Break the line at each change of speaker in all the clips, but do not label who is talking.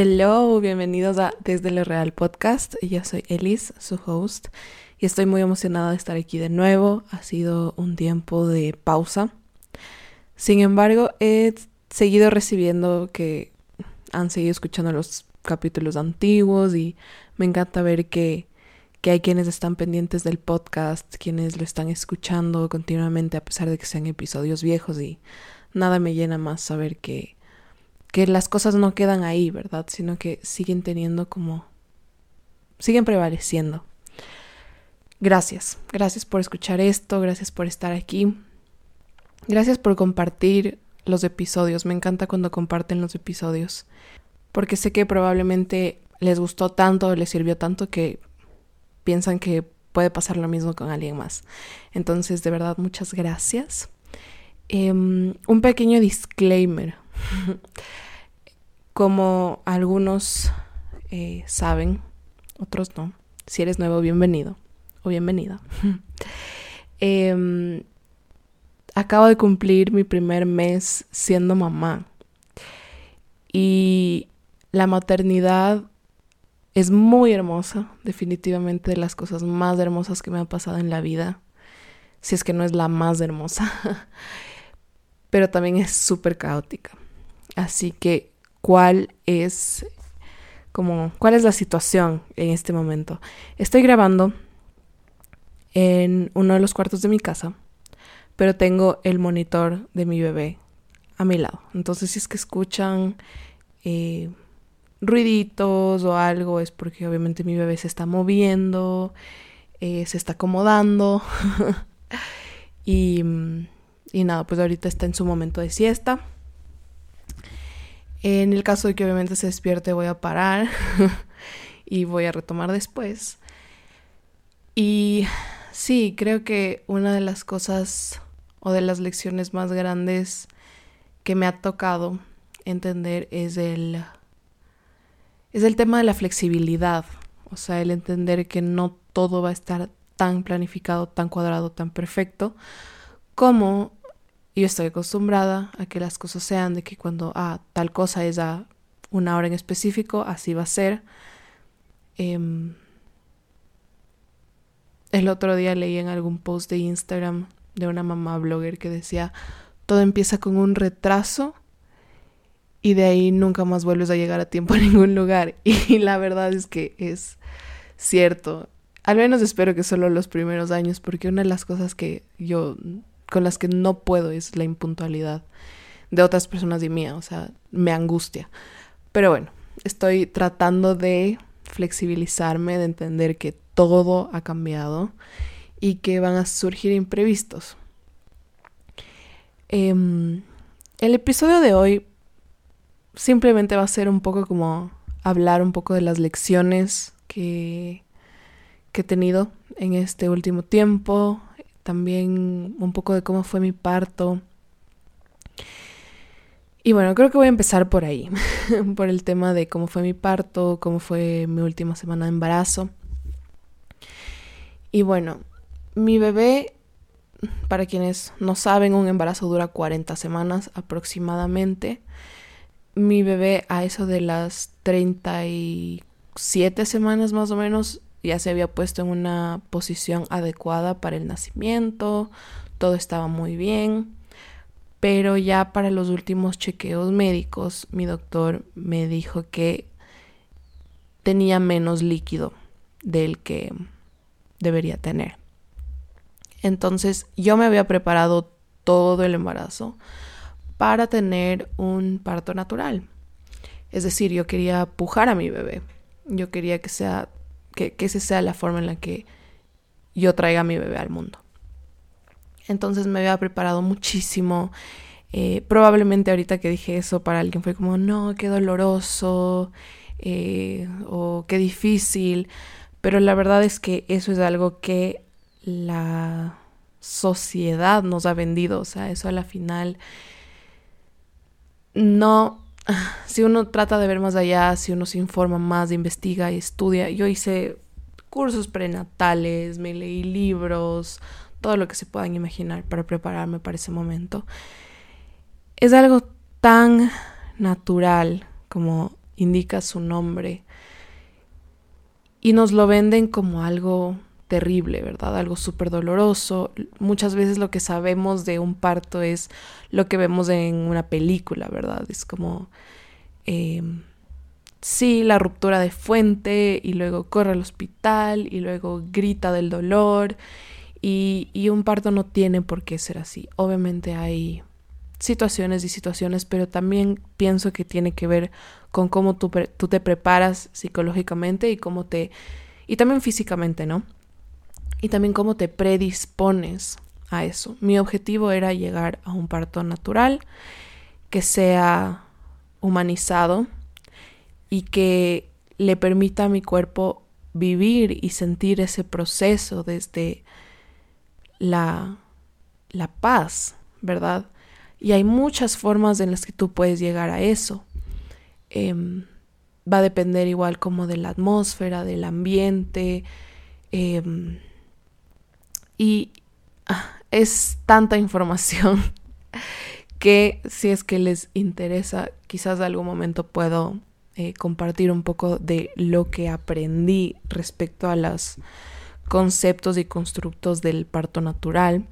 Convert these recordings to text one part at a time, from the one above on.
Hello, bienvenidos a Desde lo Real Podcast. Yo soy Elise, su host, y estoy muy emocionada de estar aquí de nuevo. Ha sido un tiempo de pausa. Sin embargo, he seguido recibiendo que han seguido escuchando los capítulos antiguos y me encanta ver que, que hay quienes están pendientes del podcast, quienes lo están escuchando continuamente a pesar de que sean episodios viejos y nada me llena más saber que que las cosas no quedan ahí, ¿verdad? Sino que siguen teniendo como... siguen prevaleciendo. Gracias, gracias por escuchar esto, gracias por estar aquí. Gracias por compartir los episodios, me encanta cuando comparten los episodios, porque sé que probablemente les gustó tanto, les sirvió tanto que piensan que puede pasar lo mismo con alguien más. Entonces, de verdad, muchas gracias. Em, un pequeño disclaimer. Como algunos eh, saben, otros no. Si eres nuevo, bienvenido o bienvenida. Em, acabo de cumplir mi primer mes siendo mamá. Y la maternidad es muy hermosa, definitivamente de las cosas más hermosas que me han pasado en la vida, si es que no es la más hermosa, pero también es súper caótica. Así que, ¿cuál es como cuál es la situación en este momento? Estoy grabando en uno de los cuartos de mi casa, pero tengo el monitor de mi bebé a mi lado. Entonces, si es que escuchan eh, ruiditos o algo, es porque obviamente mi bebé se está moviendo, eh, se está acomodando. y, y nada, pues ahorita está en su momento de siesta. En el caso de que obviamente se despierte voy a parar y voy a retomar después. Y sí, creo que una de las cosas o de las lecciones más grandes que me ha tocado entender es el es el tema de la flexibilidad, o sea, el entender que no todo va a estar tan planificado, tan cuadrado, tan perfecto como yo estoy acostumbrada a que las cosas sean de que cuando ah, tal cosa es a una hora en específico, así va a ser. Em, el otro día leí en algún post de Instagram de una mamá blogger que decía, todo empieza con un retraso y de ahí nunca más vuelves a llegar a tiempo a ningún lugar. Y la verdad es que es cierto. Al menos espero que solo los primeros años, porque una de las cosas que yo con las que no puedo es la impuntualidad de otras personas y mía, o sea, me angustia. Pero bueno, estoy tratando de flexibilizarme, de entender que todo ha cambiado y que van a surgir imprevistos. Em, el episodio de hoy simplemente va a ser un poco como hablar un poco de las lecciones que he tenido en este último tiempo, también un poco de cómo fue mi parto. Y bueno, creo que voy a empezar por ahí, por el tema de cómo fue mi parto, cómo fue mi última semana de embarazo. Y bueno, mi bebé, para quienes no saben, un embarazo dura 40 semanas aproximadamente. Mi bebé a eso de las 37 semanas más o menos ya se había puesto en una posición adecuada para el nacimiento, todo estaba muy bien, pero ya para los últimos chequeos médicos mi doctor me dijo que tenía menos líquido del que debería tener. Entonces yo me había preparado todo el embarazo para tener un parto natural. Es decir, yo quería pujar a mi bebé. Yo quería que sea que, esa sea la forma en la que yo traiga a mi bebé al mundo. Entonces me había preparado muchísimo. Eh, probablemente ahorita que dije eso para alguien fue como, no, qué doloroso eh, o qué difícil. Pero la verdad es que eso es algo que la sociedad nos ha vendido. O sea, eso a la final no si uno trata de ver más allá, si uno se informa más, investiga y estudia, yo hice cursos prenatales, me leí libros, todo lo que se puedan imaginar para prepararme para ese momento. Es algo tan natural como indica su nombre y nos lo venden como algo terrible, ¿verdad? Algo súper doloroso. Muchas veces lo que sabemos de un parto es lo que vemos en una película, ¿verdad? Es como, eh, sí, la ruptura de fuente y luego corre al hospital y luego grita del dolor y, y un parto no tiene por qué ser así. Obviamente hay situaciones y situaciones, pero también pienso que tiene que ver con cómo tú, tú te preparas psicológicamente y cómo te... y también físicamente, ¿no? Y también cómo te predispones a eso. Mi objetivo era llegar a un parto natural que sea humanizado y que le permita a mi cuerpo vivir y sentir ese proceso desde la, la paz, ¿verdad? Y hay muchas formas en las que tú puedes llegar a eso. Em, va a depender igual como de la atmósfera, del ambiente. Em, y ah, es tanta información que si es que les interesa, quizás de algún momento puedo eh, compartir un poco de lo que aprendí respecto a los conceptos y constructos del parto natural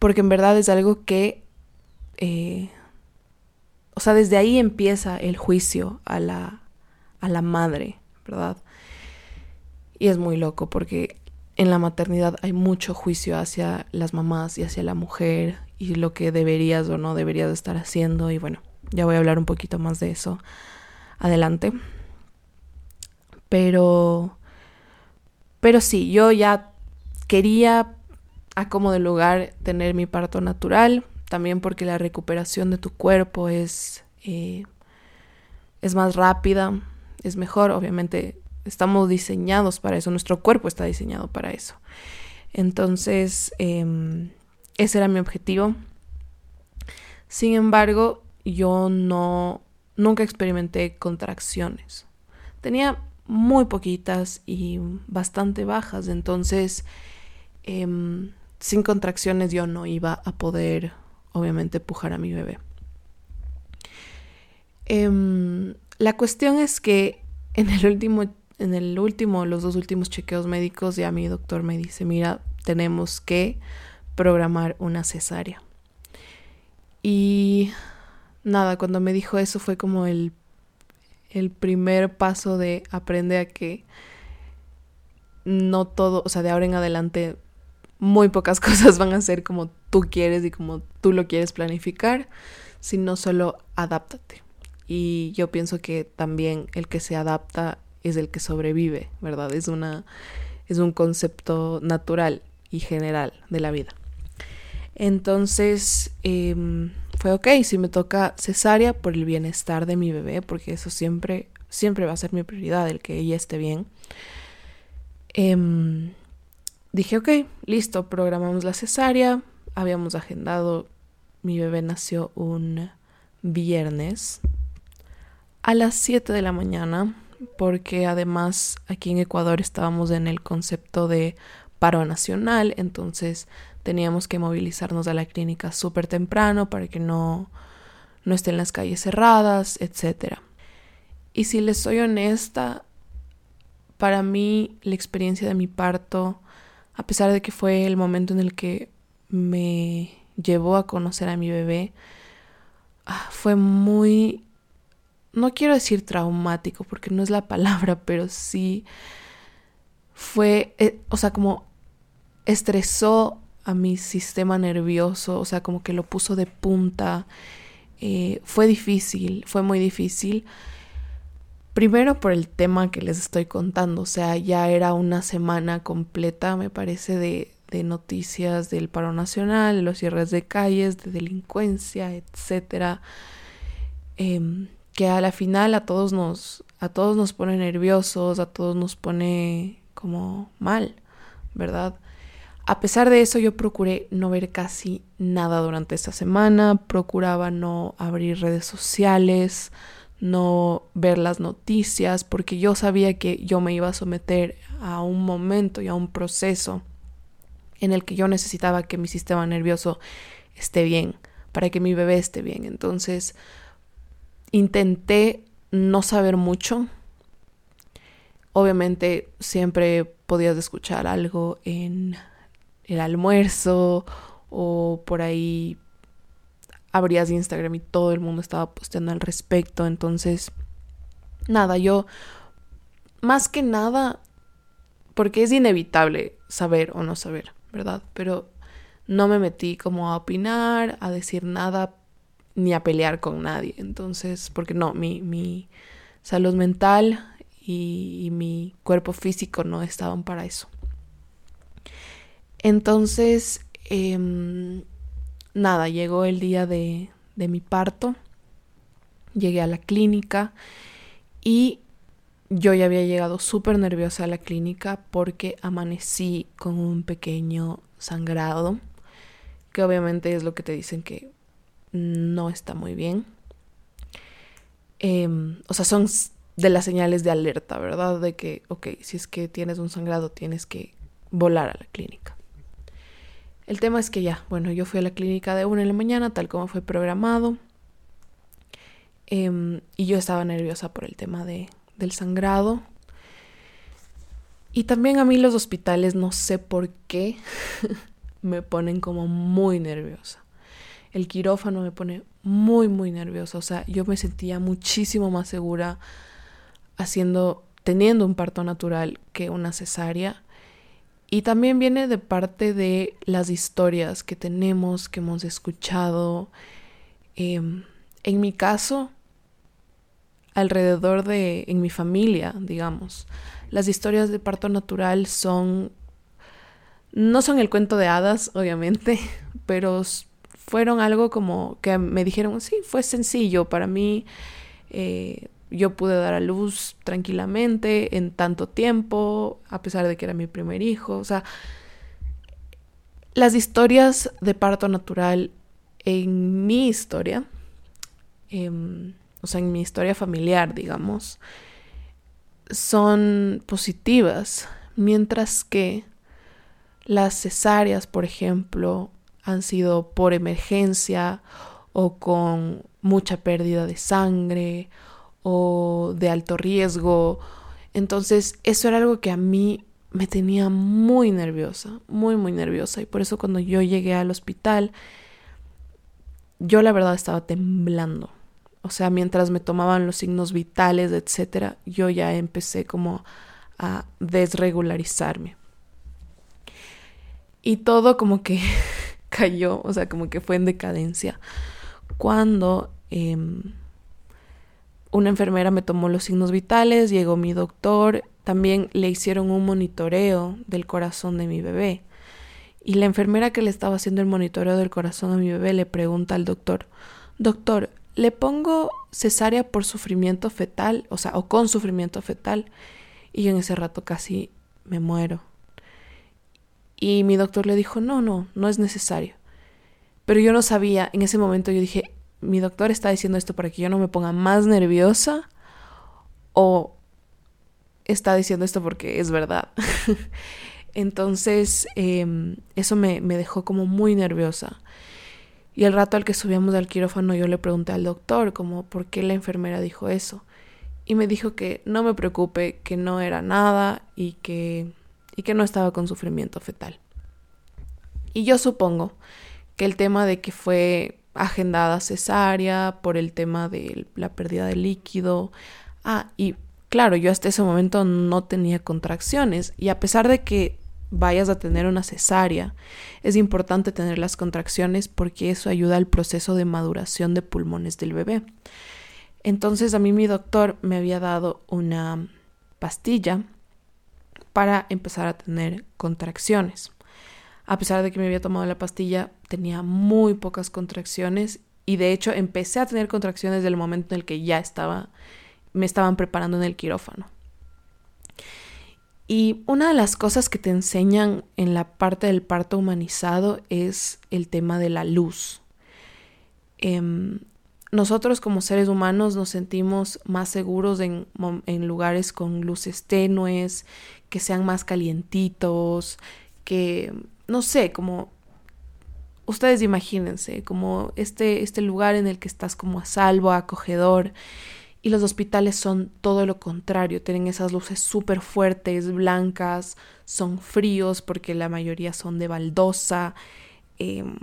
porque en verdad es algo que, eh, o sea, desde ahí empieza el juicio a la, a la madre, ¿verdad? Y es muy loco porque en la maternidad hay mucho juicio hacia las mamás y hacia la mujer y lo que deberías o no deberías estar haciendo y bueno, ya voy a hablar un poquito más de eso adelante. Pero pero sí, yo ya quería a como de lugar tener mi parto natural, también porque la recuperación de tu cuerpo es, eh, es más rápida, es mejor, obviamente estamos diseñados para eso, nuestro cuerpo está diseñado para eso. Entonces, em, ese era mi objetivo. Sin embargo, yo no, nunca experimenté contracciones. Tenía muy poquitas y bastante bajas, entonces em, sin contracciones yo no iba a poder, obviamente, pujar a mi bebé. Em, la cuestión es que en el último, en el último, los dos últimos chequeos médicos, ya mi doctor me dice, mira, tenemos que programar una cesárea. Y nada, cuando me dijo eso fue como el, el primer paso de aprender a que no todo, o sea, de ahora en adelante muy pocas cosas van a ser como tú quieres y como tú lo quieres planificar, sino solo adáptate. Y yo pienso que también el que se adapta es el que sobrevive, ¿verdad? Es una es un concepto natural y general de la vida. Entonces em, fue ok, si me toca cesárea por el bienestar de mi bebé, porque eso siempre, siempre va a ser mi prioridad, el que ella esté bien. Eh, dije, ok, listo, programamos la cesárea, habíamos agendado, mi bebé nació un viernes a las 7 de la mañana, porque además aquí en Ecuador estábamos en el concepto de paro nacional, entonces teníamos que movilizarnos a la clínica súper temprano para que no, no estén las calles cerradas, etc. Y si les soy honesta, para mí la experiencia de mi parto a pesar de que fue el momento en el que me llevó a conocer a mi bebé, ah, fue muy, no quiero decir traumático porque no es la palabra, pero sí fue, eh, o sea, como estresó a mi sistema nervioso, o sea, como que lo puso de punta. Eh, fue difícil, fue muy difícil. Primero por el tema que les estoy contando, o sea, ya era una semana completa, me parece, de, de noticias del paro nacional, los cierres de calles, de delincuencia, em, que a la final a todos nos, a todos nos pone nerviosos, a todos nos pone como mal, ¿verdad? A pesar de eso, yo procuré no ver casi nada durante esta semana, procuraba no abrir redes sociales, no ver las noticias, porque yo sabía que yo me iba a someter a un momento y a un proceso en el que yo necesitaba que mi sistema nervioso esté bien, para que mi bebé esté bien. Entonces, intenté no saber mucho. Obviamente siempre podías escuchar algo en el almuerzo o por ahí abrías Instagram y todo el mundo estaba posteando al respecto. Entonces, nada, yo más que nada, porque es inevitable saber o no saber, ¿verdad? Pero no me metí como a opinar, a decir nada, ni a pelear con nadie. Entonces, porque no, mi, mi salud mental y, mi cuerpo físico no estaban para eso. Entonces, eh, nada, llegó el día de, de mi parto, llegué a la clínica y yo ya había llegado súper nerviosa a la clínica porque amanecí con un pequeño sangrado, que obviamente es lo que te dicen que no está muy bien. Em, o sea, son de las señales de alerta, ¿verdad? De que, ok, si es que tienes un sangrado, tienes que volar a la clínica. El tema es que ya, bueno, yo fui a la clínica de una en la mañana, tal como fue programado. Em, y yo estaba nerviosa por el tema de, del sangrado. Y también a mí los hospitales, no sé por qué, me ponen como muy nerviosa. El quirófano me pone muy, muy nerviosa. O sea, yo me sentía muchísimo más segura haciendo, teniendo un parto natural que una cesárea. Y también viene de parte de las historias que tenemos, que hemos escuchado. Em, en mi caso, alrededor de, en mi familia, digamos, las historias de parto natural son, no son el cuento de hadas, obviamente, pero fueron algo como que me dijeron, sí, fue sencillo para mí. Eh, yo pude dar a luz tranquilamente en tanto tiempo, a pesar de que era mi primer hijo. O sea, las historias de parto natural en mi historia, em, o sea, en mi historia familiar, digamos, son positivas, mientras que las cesáreas, por ejemplo, han sido por emergencia o con mucha pérdida de sangre o de alto riesgo. Entonces eso era algo que a mí me tenía muy nerviosa, muy, muy nerviosa. Y por eso cuando yo llegué al hospital, yo la verdad estaba temblando. O sea, mientras me tomaban los signos vitales, etcétera, yo ya empecé como a desregularizarme. Y todo como que cayó, o sea, como que fue en decadencia. Cuando em, una enfermera me tomó los signos vitales, llegó mi doctor, también le hicieron un monitoreo del corazón de mi bebé. Y la enfermera que le estaba haciendo el monitoreo del corazón a mi bebé le pregunta al doctor, doctor, ¿le pongo cesárea por sufrimiento fetal? O sea, o con sufrimiento fetal. Y yo en ese rato casi me muero. Y mi doctor le dijo, no, no, no es necesario. Pero yo no sabía, en ese momento yo dije, mi doctor está diciendo esto para que yo no me ponga más nerviosa o está diciendo esto porque es verdad. Entonces, em, eso me, me, dejó como muy nerviosa. Y el rato al que subíamos al quirófano yo le pregunté al doctor como por qué la enfermera dijo eso. Y me dijo que no me preocupe, que no era nada y que, y que no estaba con sufrimiento fetal. Y yo supongo que el tema de que fue agendada cesárea por el tema de la pérdida de líquido. Ah, y claro, yo hasta ese momento no tenía contracciones y a pesar de que vayas a tener una cesárea, es importante tener las contracciones porque eso ayuda al proceso de maduración de pulmones del bebé. Entonces a mí mi doctor me había dado una pastilla para empezar a tener contracciones. A pesar de que me había tomado la pastilla, tenía muy pocas contracciones y de hecho empecé a tener contracciones desde el momento en el que ya estaba, me estaban preparando en el quirófano. Y una de las cosas que te enseñan en la parte del parto humanizado es el tema de la luz. Em, nosotros como seres humanos nos sentimos más seguros en, en, lugares con luces tenues, que sean más calientitos, que no sé, como ustedes imagínense, como este, este lugar en el que estás como a salvo, acogedor. Y los hospitales son todo lo contrario, tienen esas luces súper fuertes, blancas, son fríos porque la mayoría son de baldosa, em,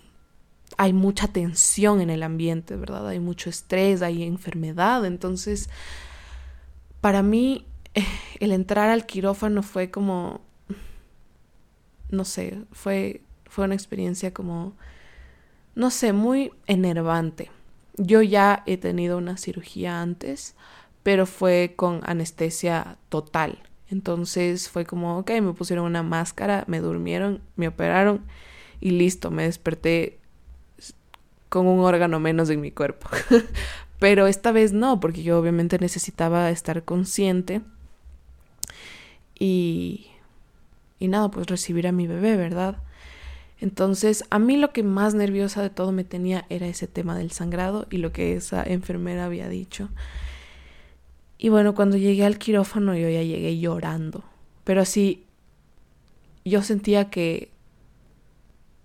hay mucha tensión en el ambiente, ¿verdad? Hay mucho estrés, hay enfermedad, entonces para mí el entrar al quirófano fue como, no sé, fue, fue una experiencia como, no sé, muy enervante. Yo ya he tenido una cirugía antes, pero fue con anestesia total. Entonces fue como, ok, me pusieron una máscara, me durmieron, me operaron y listo, me desperté con un órgano menos en mi cuerpo. pero esta vez no, porque yo obviamente necesitaba estar consciente y, y nada, pues recibir a mi bebé, ¿verdad? Entonces, a mí lo que más nerviosa de todo me tenía era ese tema del sangrado y lo que esa enfermera había dicho. Y bueno, cuando llegué al quirófano yo ya llegué llorando. Pero así, yo sentía que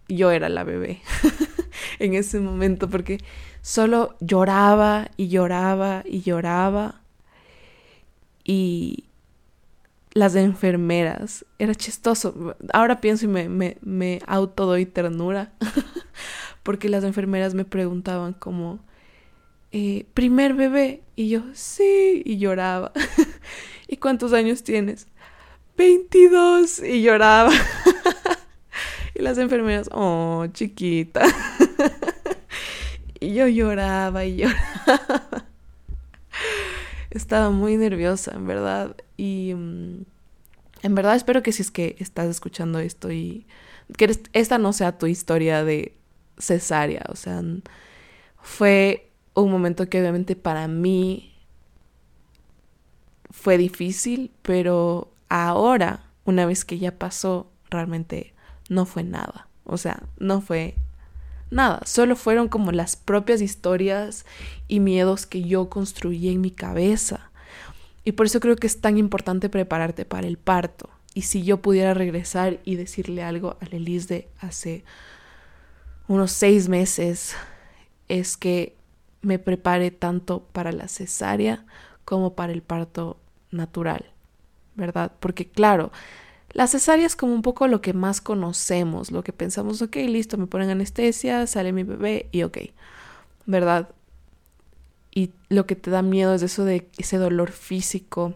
yo era la bebé en ese momento porque solo lloraba y lloraba y lloraba. Y, las enfermeras. Era chistoso. Ahora pienso y me, me, me autodoy ternura. Porque las enfermeras me preguntaban como, eh, primer bebé. Y yo, sí, y lloraba. ¿Y cuántos años tienes? 22. Y lloraba. y las enfermeras, oh, chiquita. y yo lloraba y lloraba. Estaba muy nerviosa, en verdad. Y mm, en verdad espero que si es que estás escuchando esto y que esta no sea tu historia de cesárea. O sea, fue un momento que obviamente para mí fue difícil, pero ahora, una vez que ya pasó, realmente no fue nada. O sea, no fue nada, solo fueron como las propias historias y miedos que yo construí en mi cabeza. Y por eso creo que es tan importante prepararte para el parto. Y si yo pudiera regresar y decirle algo a Lelis de hace unos seis meses, es que me prepare tanto para la cesárea como para el parto natural, ¿verdad? Porque claro, la cesárea es como un poco lo que más conocemos, lo que pensamos, ok, listo, me ponen anestesia, sale mi bebé y ok, ¿verdad? Y lo que te da miedo es eso de ese dolor físico,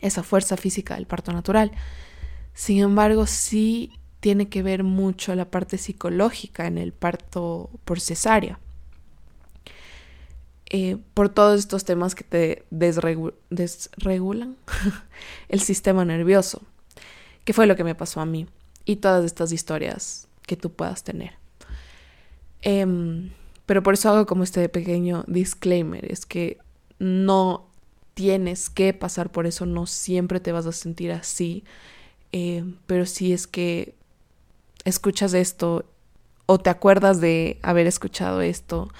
esa fuerza física del parto natural. Sin embargo, sí tiene que ver mucho la parte psicológica en el parto por cesárea. Eh, por todos estos temas que te desregulan el sistema nervioso que fue lo que me pasó a mí y todas estas historias que tú puedas tener. Em, pero por eso hago como este pequeño disclaimer, es que no tienes que pasar por eso, no siempre te vas a sentir así, em, pero si es que escuchas esto o te acuerdas de haber escuchado esto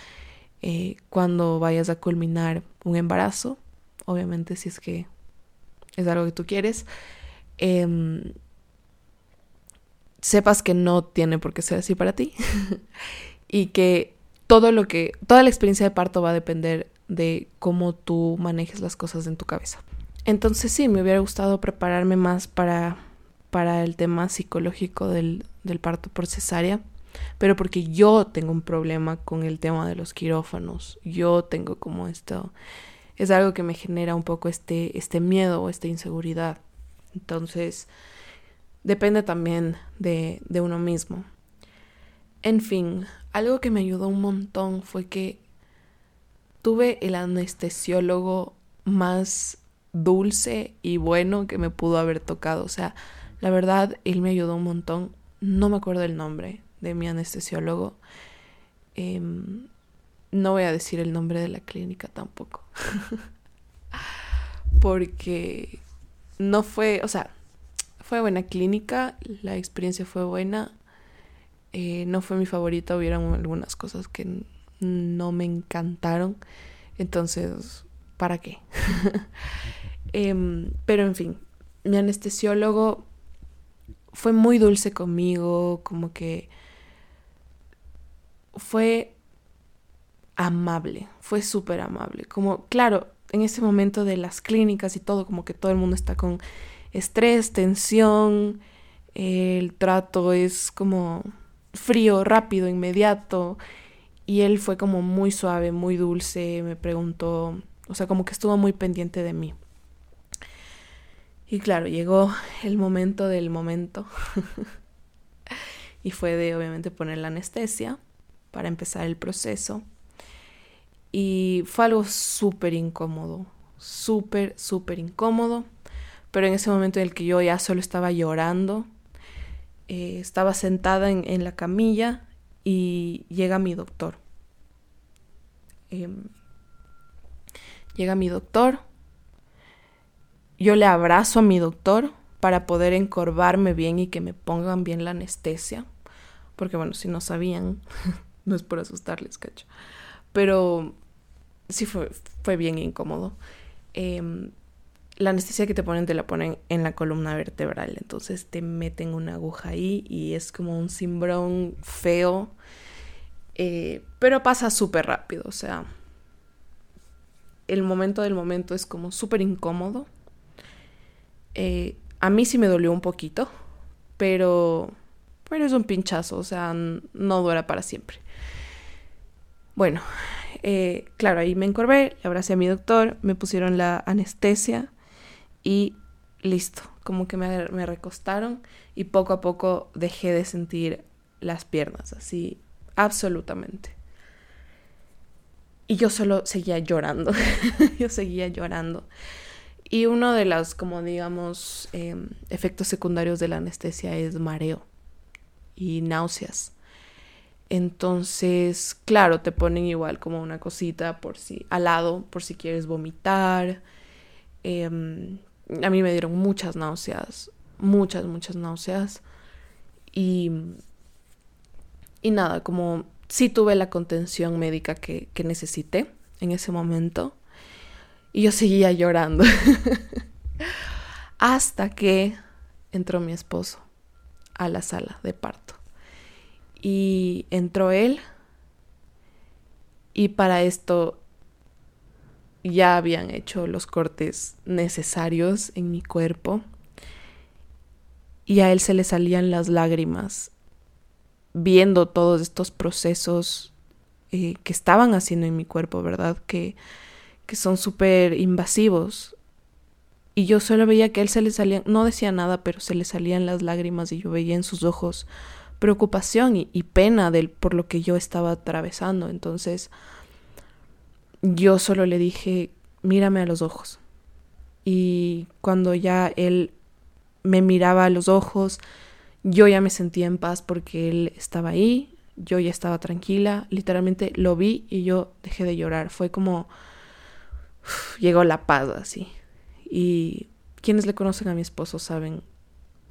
eh, cuando vayas a culminar un embarazo, obviamente si es que es algo que tú quieres, Em, sepas que no tiene por qué ser así para ti y que todo lo que, toda la experiencia de parto va a depender de cómo tú manejes las cosas en tu cabeza. Entonces sí, me hubiera gustado prepararme más para, para el tema psicológico del, del parto por cesárea, pero porque yo tengo un problema con el tema de los quirófanos, yo tengo como esto, es algo que me genera un poco este, este miedo o esta inseguridad. Entonces, depende también de, de uno mismo. En fin, algo que me ayudó un montón fue que tuve el anestesiólogo más dulce y bueno que me pudo haber tocado. O sea, la verdad, él me ayudó un montón. No me acuerdo el nombre de mi anestesiólogo. Em, no voy a decir el nombre de la clínica tampoco. Porque no fue, o sea, fue buena clínica, la experiencia fue buena, eh, no fue mi favorita, hubieron algunas cosas que no me encantaron, entonces, ¿para qué? Em, pero en fin, mi anestesiólogo fue muy dulce conmigo, como que fue amable, fue súper amable. Como, claro, en ese momento de las clínicas y todo, como que todo el mundo está con estrés, tensión, el trato es como frío, rápido, inmediato. Y él fue como muy suave, muy dulce, me preguntó, o sea, como que estuvo muy pendiente de mí. Y claro, llegó el momento del momento. y fue de, obviamente, poner la anestesia para empezar el proceso. Y fue algo súper incómodo, súper, súper incómodo. Pero en ese momento en el que yo ya solo estaba llorando, eh, estaba sentada en, la camilla y llega mi doctor. Em, llega mi doctor. Yo le abrazo a mi doctor para poder encorvarme bien y que me pongan bien la anestesia. Porque bueno, si no sabían, no es por asustarles, cacho. Pero sí fue, fue bien incómodo. Eh, la anestesia que te ponen te la ponen en la columna vertebral, entonces te meten una aguja ahí y es como un cimbrón feo, eh, pero pasa súper rápido, o sea, el momento del momento es como súper incómodo. Eh, a mí sí me dolió un poquito, pero, pero es un pinchazo, o sea, no dura para siempre. Bueno, eh, claro, ahí me encorvé, le abracé a mi doctor, me pusieron la anestesia y listo, como que me, recostaron y poco a poco dejé de sentir las piernas, así, absolutamente. Y yo solo seguía llorando, yo seguía llorando. Y uno de los, como digamos, em, efectos secundarios de la anestesia es mareo y náuseas. Entonces, claro, te ponen igual como una cosita por si al lado, por si quieres vomitar. Eh, a mí me dieron muchas náuseas, muchas, muchas náuseas. Y, y nada, como sí tuve la contención médica que, que necesité en ese momento. Y yo seguía llorando. Hasta que entró mi esposo a la sala de parto. Y entró él. Y para esto ya habían hecho los cortes necesarios en mi cuerpo y a él se le salían las lágrimas viendo todos estos procesos eh, que estaban haciendo en mi cuerpo, ¿verdad? Que, que son súper invasivos. Y yo solo veía que a él se le salían, no decía nada, pero se le salían las lágrimas y yo veía en sus ojos preocupación y, y pena del, por lo que yo estaba atravesando. Entonces, yo solo le dije, mírame a los ojos. Y cuando ya él me miraba a los ojos, yo ya me sentía en paz porque él estaba ahí, yo ya estaba tranquila, literalmente lo vi y yo dejé de llorar. Fue como llegó la paz así. Y quienes le conocen a mi esposo saben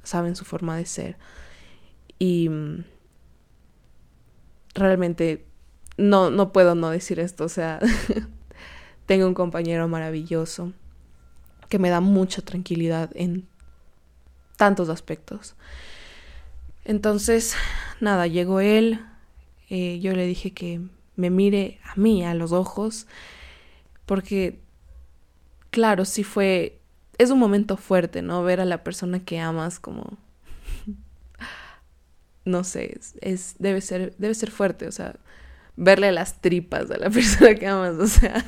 saben su forma de ser. Y mm, realmente no, no puedo no decir esto, o sea, tengo un compañero maravilloso que me da mucha tranquilidad en tantos aspectos. Entonces, nada, llegó él, eh, yo le dije que me mire a mí, a los ojos, porque, claro, sí fue, es un momento fuerte, ¿no? Ver a la persona que amas como, no sé, es debe, ser, debe ser fuerte, o sea, verle las tripas a la persona que amas, o sea.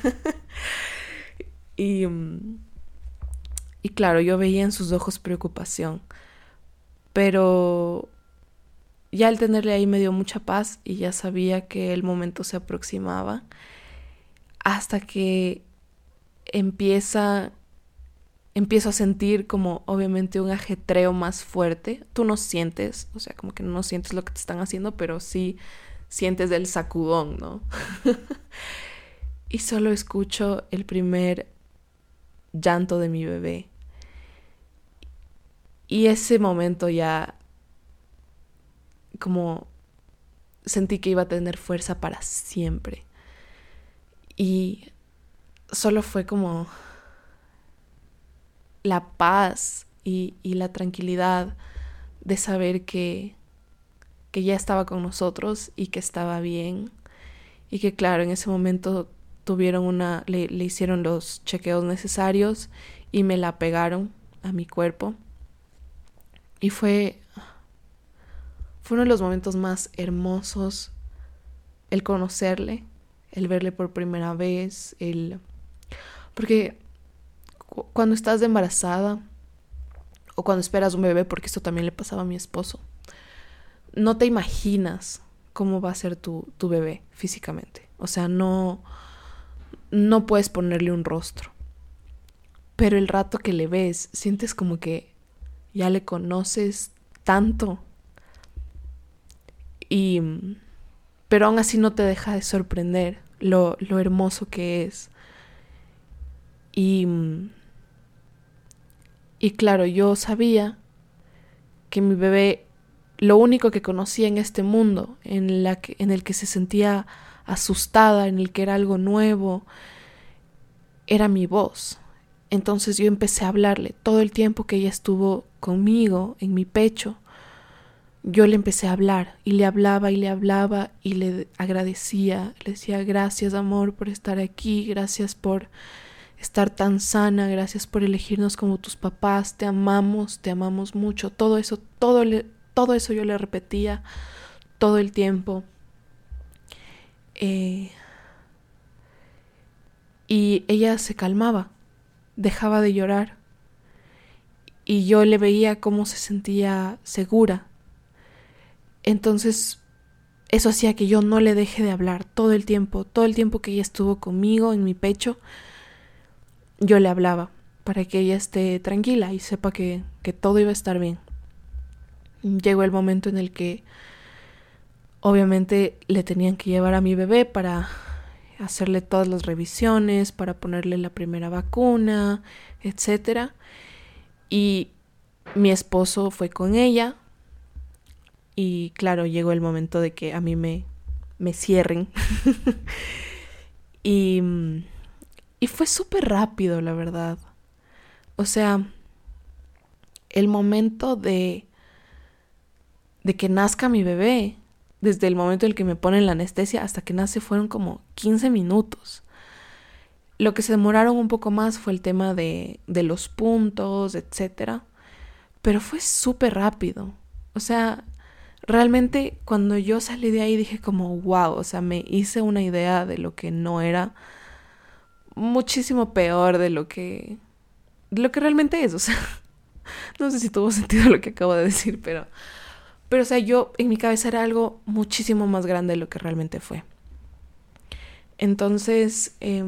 y, y claro, yo veía en sus ojos preocupación, pero ya al tenerle ahí me dio mucha paz y ya sabía que el momento se aproximaba hasta que empieza empiezo a sentir como obviamente un ajetreo más fuerte. Tú no sientes, o sea, como que no sientes lo que te están haciendo, pero sí sientes el sacudón, ¿no? y solo escucho el primer llanto de mi bebé. Y ese momento ya como sentí que iba a tener fuerza para siempre. Y solo fue como la paz y, y la tranquilidad de saber que que ya estaba con nosotros y que estaba bien y que claro, en ese momento tuvieron una, le, le hicieron los chequeos necesarios y me la pegaron a mi cuerpo. Y fue, fue uno de los momentos más hermosos el conocerle, el verle por primera vez, el... Porque cuando estás embarazada o cuando esperas un bebé, porque esto también le pasaba a mi esposo, no te imaginas cómo va a ser tu, tu bebé físicamente. O sea, no, no puedes ponerle un rostro. Pero el rato que le ves, sientes como que ya le conoces tanto. Y pero aún así no te deja de sorprender lo, lo hermoso que es. Y, y claro, yo sabía que mi bebé, lo único que conocía en este mundo, en, la que, en el que se sentía asustada, en el que era algo nuevo, era mi voz. Entonces yo empecé a hablarle todo el tiempo que ella estuvo conmigo en mi pecho. Yo le empecé a hablar y le hablaba y le hablaba y le agradecía, le decía gracias amor por estar aquí, gracias por estar tan sana, gracias por elegirnos como tus papás, te amamos, te amamos mucho, todo eso, todo, le, todo eso yo le repetía todo el tiempo. Eh, y ella se calmaba, dejaba de llorar y yo le veía cómo se sentía segura entonces, eso hacía que yo no le deje de hablar todo el tiempo, todo el tiempo que ella estuvo conmigo en mi pecho, yo le hablaba para que ella esté tranquila y sepa que, que todo iba a estar bien. Llegó el momento en el que obviamente le tenían que llevar a mi bebé para hacerle todas las revisiones, para ponerle la primera vacuna, etc. Y mi esposo fue con ella, y claro, llegó el momento de que a mí me, me cierren. y, y fue súper rápido, la verdad. O sea, el momento de, de que nazca mi bebé, desde el momento en el que me ponen la anestesia hasta que nace, fueron como 15 minutos. Lo que se demoraron un poco más fue el tema de, de los puntos, etc. Pero fue súper rápido. O sea, realmente cuando yo salí de ahí dije como, wow, o sea, me hice una idea de lo que no era muchísimo peor de lo que, de lo que realmente es, o sea, no sé si tuvo sentido lo que acabo de decir, pero, pero, o sea, yo en mi cabeza era algo muchísimo más grande de lo que realmente fue. Entonces, eh,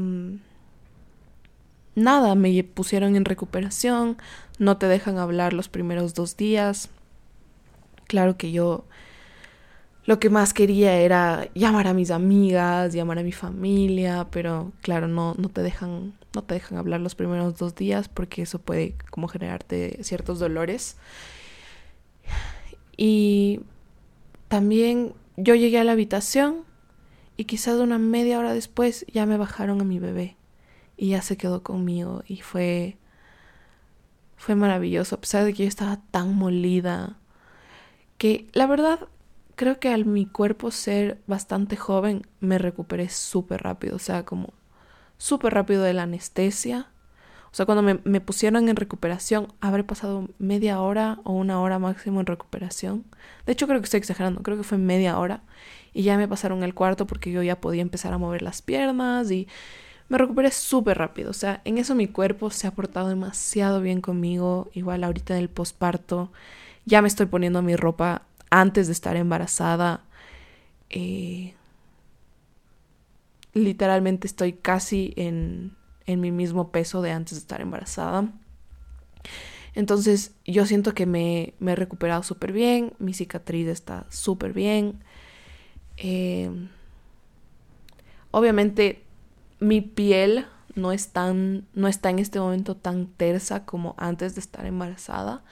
nada, me pusieron en recuperación, no te dejan hablar los primeros dos días. Claro que yo lo que más quería era llamar a mis amigas, llamar a mi familia, pero claro, no, no te dejan, no te dejan hablar los primeros dos días porque eso puede como generarte ciertos dolores. Y también yo llegué a la habitación y quizás una media hora después ya me bajaron a mi bebé y ya se quedó conmigo y fue fue maravilloso a pesar de que yo estaba tan molida que la verdad creo que al mi cuerpo ser bastante joven me recuperé súper rápido, o sea, como súper rápido de la anestesia. O sea, cuando me, pusieron en recuperación, habré pasado media hora o una hora máximo en recuperación. De hecho, creo que estoy exagerando, creo que fue media hora. Y ya me pasaron el cuarto porque yo ya podía empezar a mover las piernas y me recuperé súper rápido. O sea, en eso mi cuerpo se ha portado demasiado bien conmigo. Igual ahorita en el posparto ya me estoy poniendo mi ropa antes de estar embarazada. Eh, literalmente estoy casi en, en mi mismo peso de antes de estar embarazada. Entonces yo siento que me, me he recuperado súper bien, mi cicatriz está súper bien. Eh, obviamente mi piel no, es tan, no está en este momento tan tersa como antes de estar embarazada,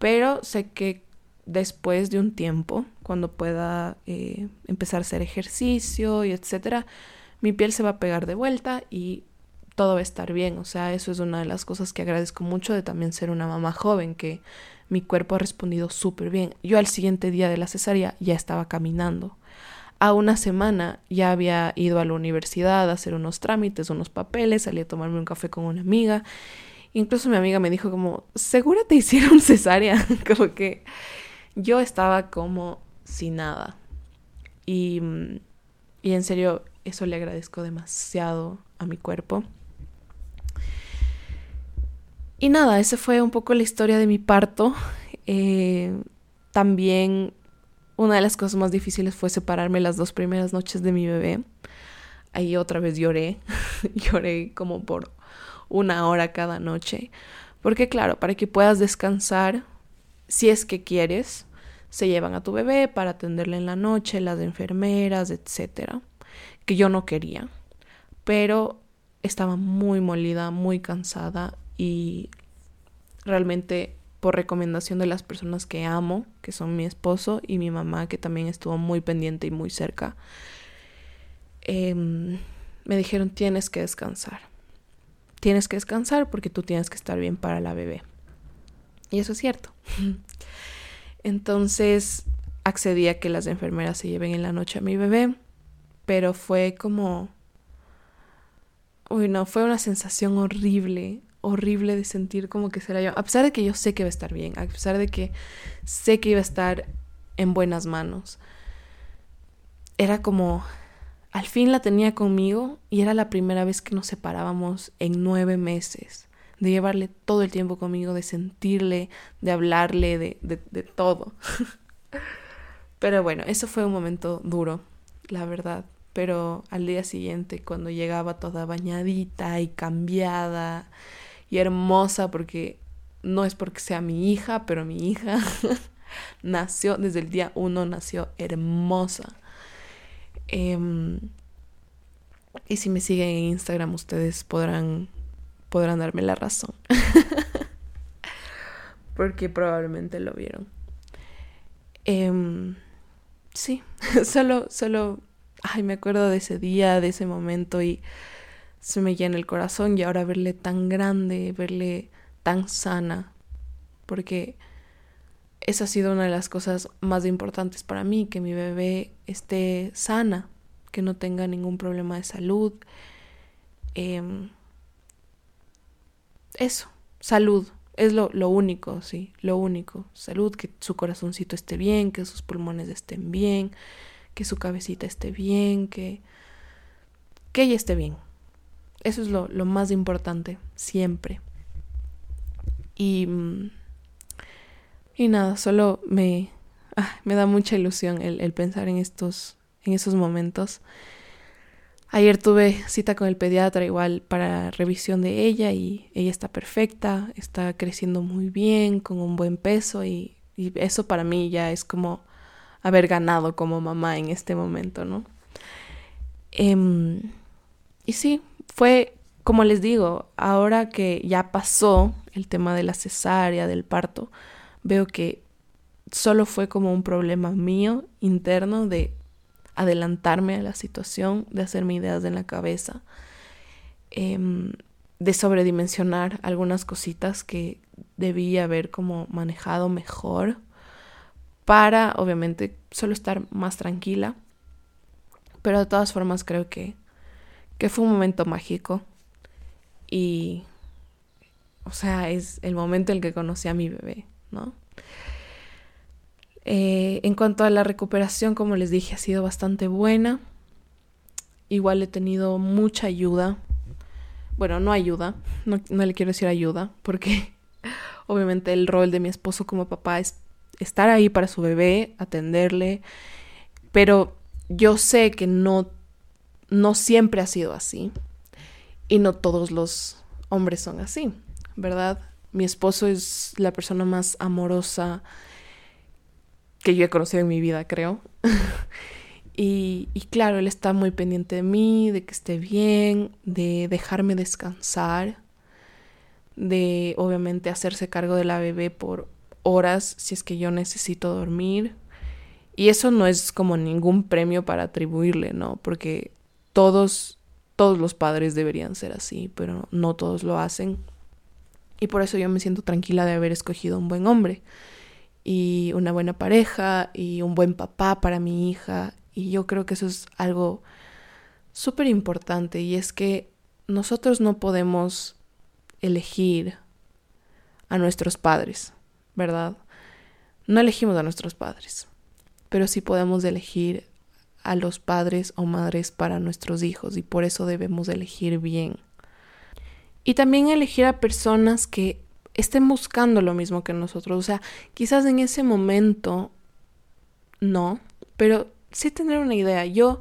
pero sé que después de un tiempo, cuando pueda eh, empezar a hacer ejercicio y etcétera, mi piel se va a pegar de vuelta y todo va a estar bien. O sea, eso es una de las cosas que agradezco mucho de también ser una mamá joven, que mi cuerpo ha respondido súper bien. Yo al siguiente día de la cesárea ya estaba caminando. a una semana ya había ido a la universidad a hacer unos trámites, unos papeles, salí a tomarme un café con una amiga. Incluso mi amiga me dijo como, ¿segura te hicieron cesárea? como que yo estaba como sin nada. Y, y en serio, eso le agradezco demasiado a mi cuerpo. Y nada, esa fue un poco la historia de mi parto. Eh, también una de las cosas más difíciles fue separarme las dos primeras noches de mi bebé. Ahí otra vez lloré, lloré como por una hora cada noche. Porque claro, para que puedas descansar, si es que quieres, se llevan a tu bebé para atenderle en la noche, las enfermeras, etcétera. Que yo no quería. Pero estaba muy molida, muy cansada y realmente por recomendación de las personas que amo, que son mi esposo y mi mamá, que también estuvo muy pendiente y muy cerca, em, me dijeron tienes que descansar. Tienes que descansar porque tú tienes que estar bien para la bebé. Y eso es cierto. Entonces accedí a que las enfermeras se lleven en la noche a mi bebé, pero fue como... Uy, no, fue una sensación horrible, horrible de sentir como que será yo, a pesar de que yo sé que va a estar bien, a pesar de que sé que iba a estar en buenas manos. Era como, al fin la tenía conmigo y era la primera vez que nos separábamos en nueve meses, de llevarle todo el tiempo conmigo, de sentirle, de hablarle, de, de, de todo. Pero bueno, eso fue un momento duro, la verdad. Pero al día siguiente, cuando llegaba toda bañadita y cambiada, y hermosa porque no es porque sea mi hija, pero mi hija nació, desde el día uno nació hermosa. Em, y si me siguen en Instagram ustedes podrán, podrán darme la razón. porque probablemente lo vieron. Em, sí, solo, solo, ay, me acuerdo de ese día, de ese momento y se me llena el corazón y ahora verle tan grande, verle tan sana, porque esa ha sido una de las cosas más importantes para mí, que mi bebé esté sana, que no tenga ningún problema de salud. Em, eso, salud, es lo, lo, único, sí, lo único. Salud, que su corazoncito esté bien, que sus pulmones estén bien, que su cabecita esté bien, que, que ella esté bien. Eso es lo, más importante, siempre. Y, mm, y nada, solo me, ah, me da mucha ilusión el, pensar en estos, en esos momentos. Ayer tuve cita con el pediatra igual para revisión de ella y ella está perfecta, está creciendo muy bien, con un buen peso y, y eso para mí ya es como haber ganado como mamá en este momento, ¿no? Em, y sí, fue, como les digo, ahora que ya pasó el tema de la cesárea, del parto, veo que solo fue como un problema mío interno de adelantarme a la situación, de hacerme ideas en la cabeza, em, de sobredimensionar algunas cositas que debía haber como manejado mejor para, obviamente, solo estar más tranquila. Pero de todas formas creo que que fue un momento mágico y, o sea, es el momento en el que conocí a mi bebé, ¿no? Eh, en cuanto a la recuperación, como les dije, ha sido bastante buena. Igual he tenido mucha ayuda. Bueno, no ayuda, no, no le quiero decir ayuda, porque obviamente el rol de mi esposo como papá es estar ahí para su bebé, atenderle, pero yo sé que no no siempre ha sido así y no todos los hombres son así, ¿verdad? Mi esposo es la persona más amorosa que yo he conocido en mi vida, creo. y, y, claro, él está muy pendiente de mí, de que esté bien, de dejarme descansar, de obviamente hacerse cargo de la bebé por horas si es que yo necesito dormir. Y eso no es como ningún premio para atribuirle, ¿no? Porque todos, todos los padres deberían ser así, pero no todos lo hacen. Y por eso yo me siento tranquila de haber escogido un buen hombre y una buena pareja y un buen papá para mi hija Y yo creo que eso es algo súper importante y es que nosotros no podemos elegir a nuestros padres, ¿verdad? No elegimos a nuestros padres, pero sí podemos elegir a los padres o madres para nuestros hijos y por eso debemos elegir bien. Y también elegir a personas que estén buscando lo mismo que nosotros. O sea, quizás en ese momento no, pero sí tener una idea. Yo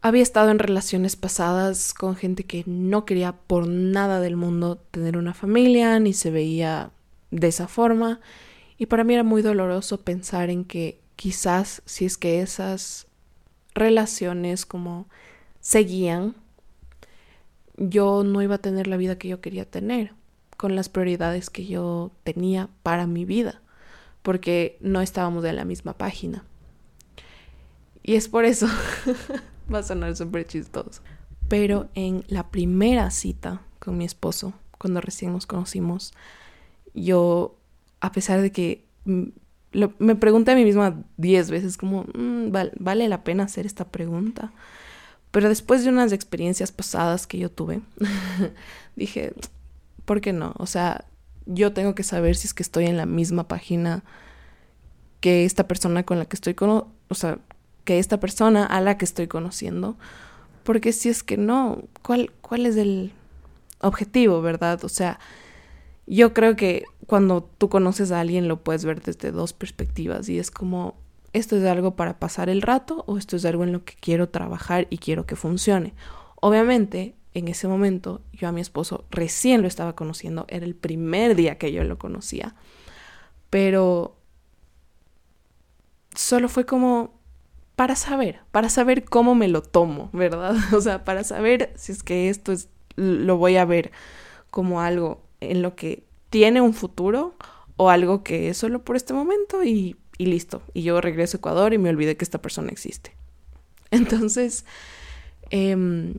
había estado en relaciones pasadas con gente que no quería por nada del mundo tener una familia, ni se veía de esa forma. Y para mí era muy doloroso pensar en que quizás si es que esas relaciones como seguían, yo no iba a tener la vida que yo quería tener, con las prioridades que yo tenía para mi vida, porque no estábamos de la misma página. Y es por eso, va a sonar súper chistoso. Pero en la primera cita con mi esposo, cuando recién nos conocimos, yo, a pesar de que me pregunté a mí misma diez veces como, mm, ¿vale la pena hacer esta pregunta? Pero después de unas experiencias pasadas que yo tuve, dije, ¿por qué no? O sea, yo tengo que saber si es que estoy en la misma página que esta persona con la que estoy con, o sea, que esta persona a la que estoy conociendo, porque si es que no, ¿cuál cuál es el objetivo, verdad? O sea, yo creo que cuando tú conoces a alguien lo puedes ver desde dos perspectivas y es como, ¿esto es algo para pasar el rato o esto es algo en lo que quiero trabajar y quiero que funcione? Obviamente, en ese momento yo a mi esposo recién lo estaba conociendo, era el primer día que yo lo conocía, pero solo fue como para saber, para saber cómo me lo tomo, ¿verdad? O sea, para saber si es que esto es, lo voy a ver como algo en lo que tiene un futuro o algo que es solo por este momento y, listo. Y yo regreso a Ecuador y me olvidé que esta persona existe. Entonces, em,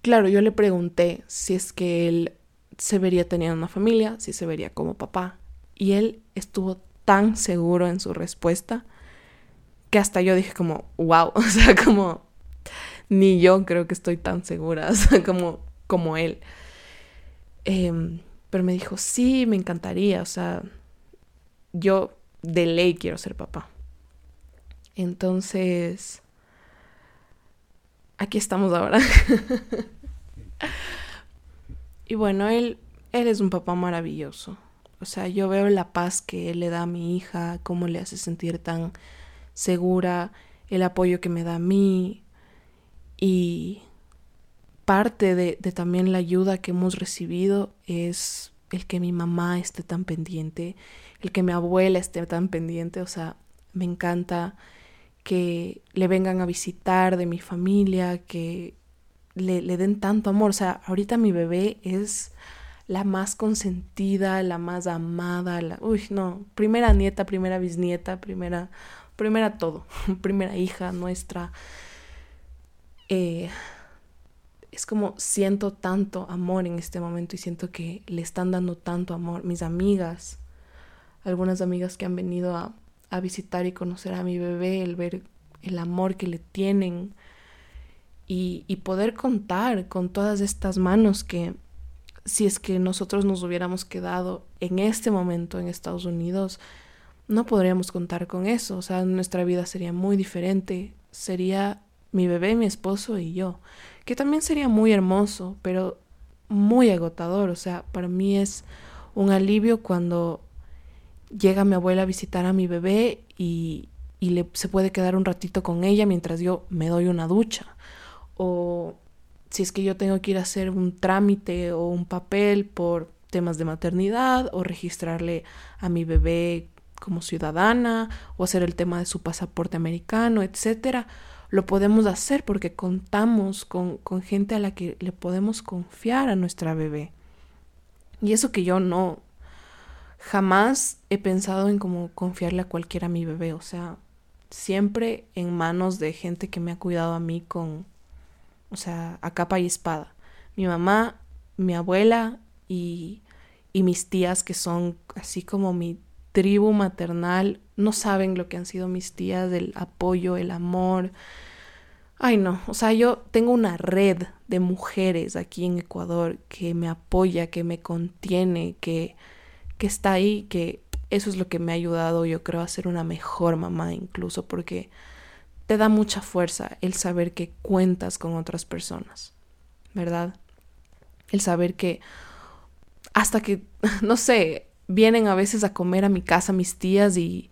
claro, yo le pregunté si es que él se vería teniendo una familia, si se vería como papá. Y él estuvo tan seguro en su respuesta que hasta yo dije como, wow, o sea, como ni yo creo que estoy tan segura, o sea, como, como él. Eh, pero me dijo, sí, me encantaría, o sea, yo de ley quiero ser papá. Entonces, aquí estamos ahora. y bueno, él, él es un papá maravilloso. O sea, yo veo la paz que él le da a mi hija, cómo le hace sentir tan segura, el apoyo que me da a mí. Y parte de, también la ayuda que hemos recibido es el que mi mamá esté tan pendiente, el que mi abuela esté tan pendiente, o sea, me encanta que le vengan a visitar de mi familia, que le, le den tanto amor, o sea, ahorita mi bebé es la más consentida, la más amada, la, uy, no, primera nieta, primera bisnieta, primera, primera todo, primera hija nuestra. Eh, es como siento tanto amor en este momento y siento que le están dando tanto amor. Mis amigas, algunas amigas que han venido a, visitar y conocer a mi bebé, el ver el amor que le tienen y, y poder contar con todas estas manos que si es que nosotros nos hubiéramos quedado en este momento en Estados Unidos, no podríamos contar con eso. O sea, nuestra vida sería muy diferente. Sería mi bebé, mi esposo y yo que también sería muy hermoso, pero muy agotador. O sea, para mí es un alivio cuando llega mi abuela a visitar a mi bebé y, y le, se puede quedar un ratito con ella mientras yo me doy una ducha. O si es que yo tengo que ir a hacer un trámite o un papel por temas de maternidad o registrarle a mi bebé como ciudadana o hacer el tema de su pasaporte americano, etcétera lo podemos hacer porque contamos con, gente a la que le podemos confiar a nuestra bebé. Y eso que yo no, jamás he pensado en cómo confiarle a cualquiera a mi bebé, o sea, siempre en manos de gente que me ha cuidado a mí con, o sea, a capa y espada. Mi mamá, mi abuela y, y mis tías que son así como mi tribu maternal, no saben lo que han sido mis tías, el apoyo, el amor. Ay, no, o sea, yo tengo una red de mujeres aquí en Ecuador que me apoya, que me contiene, que, que está ahí, que eso es lo que me ha ayudado, yo creo, a ser una mejor mamá incluso, porque te da mucha fuerza el saber que cuentas con otras personas, ¿verdad? El saber que hasta que, no sé, vienen a veces a comer a mi casa mis tías y,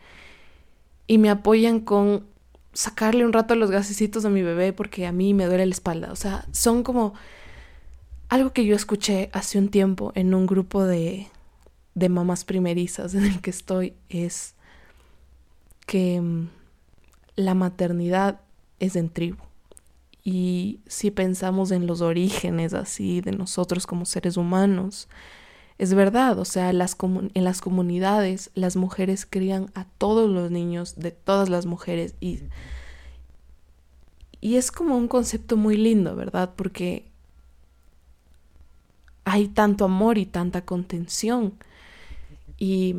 y me apoyan con sacarle un rato los gasecitos a mi bebé porque a mí me duele la espalda. O sea, son como algo que yo escuché hace un tiempo en un grupo de, de mamás primerizas en el que estoy es que mm, la maternidad es en tribu. Y si pensamos en los orígenes así de nosotros como seres humanos, es verdad, o sea, en las comunidades las mujeres crían a todos los niños de todas las mujeres y, y es como un concepto muy lindo, ¿verdad? Porque hay tanto amor y tanta contención. Y,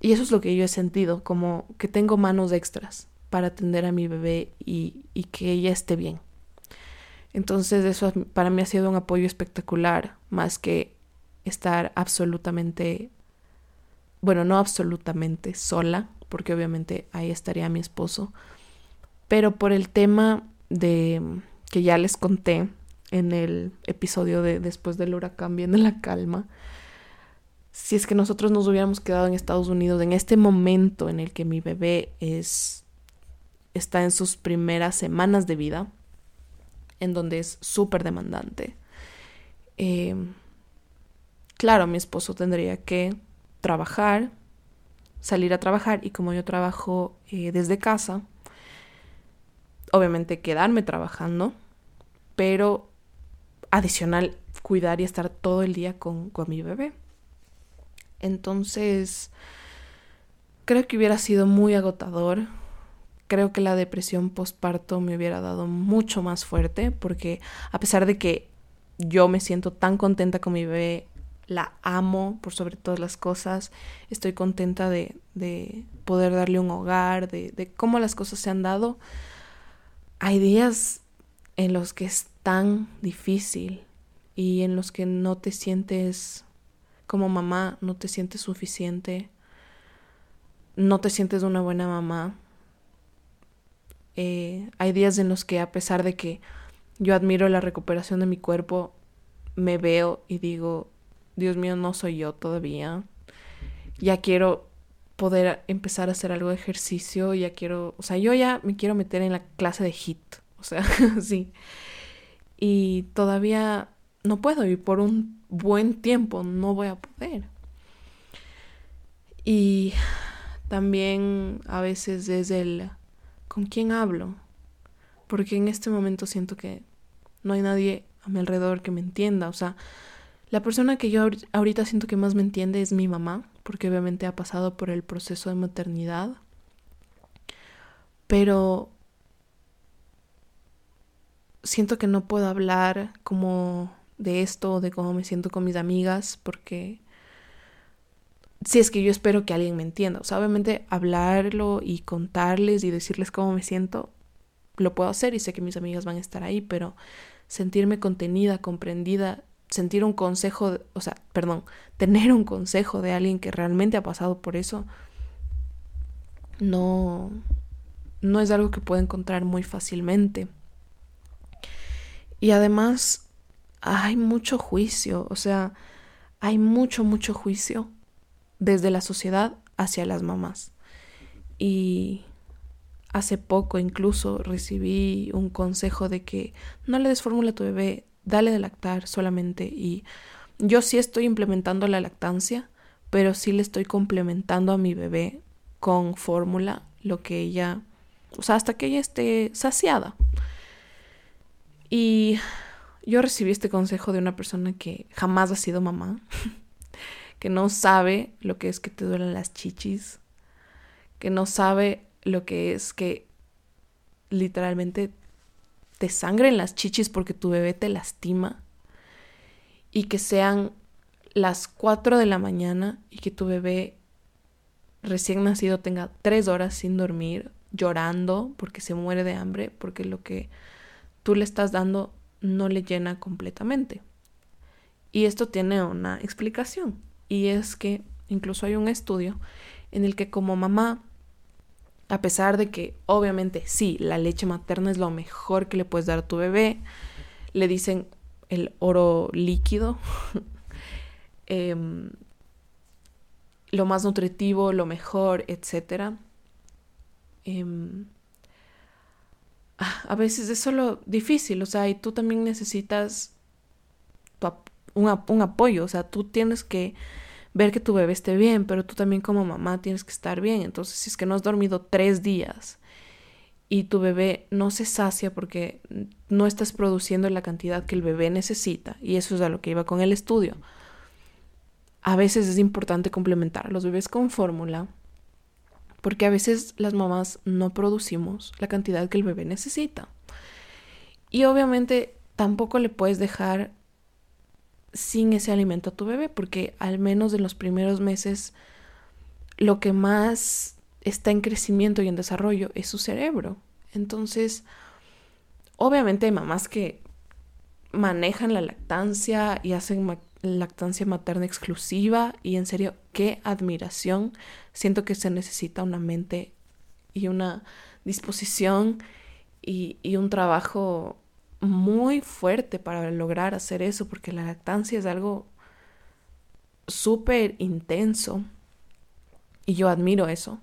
y, eso es lo que yo he sentido, como que tengo manos extras para atender a mi bebé y, y que ella esté bien. Entonces eso para mí ha sido un apoyo espectacular, más que estar absolutamente, bueno, no absolutamente sola, porque obviamente ahí estaría mi esposo, pero por el tema de que ya les conté en el episodio de después del huracán viene la calma, si es que nosotros nos hubiéramos quedado en Estados Unidos en este momento en el que mi bebé es está en sus primeras semanas de vida, en donde es súper demandante. Eh, Claro, mi esposo tendría que trabajar, salir a trabajar y como yo trabajo eh, desde casa, obviamente quedarme trabajando, pero adicional cuidar y estar todo el día con, con mi bebé. Entonces, creo que hubiera sido muy agotador. Creo que la depresión postparto me hubiera dado mucho más fuerte porque a pesar de que yo me siento tan contenta con mi bebé, la amo por sobre todas las cosas, estoy contenta de, de poder darle un hogar, de, de, cómo las cosas se han dado. Hay días en los que es tan difícil y en los que no te sientes como mamá, no te sientes suficiente, no te sientes una buena mamá. Eh, hay días en los que a pesar de que yo admiro la recuperación de mi cuerpo, me veo y digo, Dios mío, no soy yo todavía. Ya quiero poder empezar a hacer algo de ejercicio, ya quiero, o sea, yo ya me quiero meter en la clase de HIT, o sea, sí. Y todavía no puedo y por un buen tiempo no voy a poder. Y también a veces es el con quién hablo, porque en este momento siento que no hay nadie a mi alrededor que me entienda, o sea, la persona que yo ahorita siento que más me entiende es mi mamá, porque obviamente ha pasado por el proceso de maternidad. Pero siento que no puedo hablar como de esto, de cómo me siento con mis amigas, porque si es que yo espero que alguien me entienda. O sea, obviamente hablarlo y contarles y decirles cómo me siento, lo puedo hacer y sé que mis amigas van a estar ahí, pero sentirme contenida, comprendida, sentir un consejo, o sea, perdón, tener un consejo de alguien que realmente ha pasado por eso, no, no es algo que pueda encontrar muy fácilmente. Y además hay mucho juicio, o sea, hay mucho, mucho juicio desde la sociedad hacia las mamás. Y hace poco incluso recibí un consejo de que no le des fórmula a tu bebé, dale de lactar solamente y yo sí estoy implementando la lactancia, pero sí le estoy complementando a mi bebé con fórmula lo que ella, o sea, hasta que ella esté saciada. Y yo recibí este consejo de una persona que jamás ha sido mamá, que no sabe lo que es que te duelen las chichis, que no sabe lo que es que literalmente te sangren las chichis porque tu bebé te lastima y que sean las 4 de la mañana y que tu bebé recién nacido tenga tres horas sin dormir, llorando porque se muere de hambre, porque lo que tú le estás dando no le llena completamente. Y esto tiene una explicación, y es que incluso hay un estudio en el que como mamá, a pesar de que obviamente sí, la leche materna es lo mejor que le puedes dar a tu bebé, le dicen el oro líquido, em, lo más nutritivo, lo mejor, etc. Em, a veces es solo difícil, o sea, y tú también necesitas un, un apoyo, o sea, tú tienes que ver que tu bebé esté bien, pero tú también como mamá tienes que estar bien. Entonces, si es que no has dormido tres días y tu bebé no se sacia porque no estás produciendo la cantidad que el bebé necesita, y eso es a lo que iba con el estudio, a veces es importante complementar a los bebés con fórmula, porque a veces las mamás no producimos la cantidad que el bebé necesita. Y obviamente tampoco le puedes dejar sin ese alimento a tu bebé, porque al menos en los primeros meses lo que más está en crecimiento y en desarrollo es su cerebro. Entonces, obviamente hay mamás que manejan la lactancia y hacen lactancia materna exclusiva y en serio, qué admiración. Siento que se necesita una mente y una disposición y, y un trabajo muy fuerte para lograr hacer eso, porque la lactancia es algo súper intenso y yo admiro eso,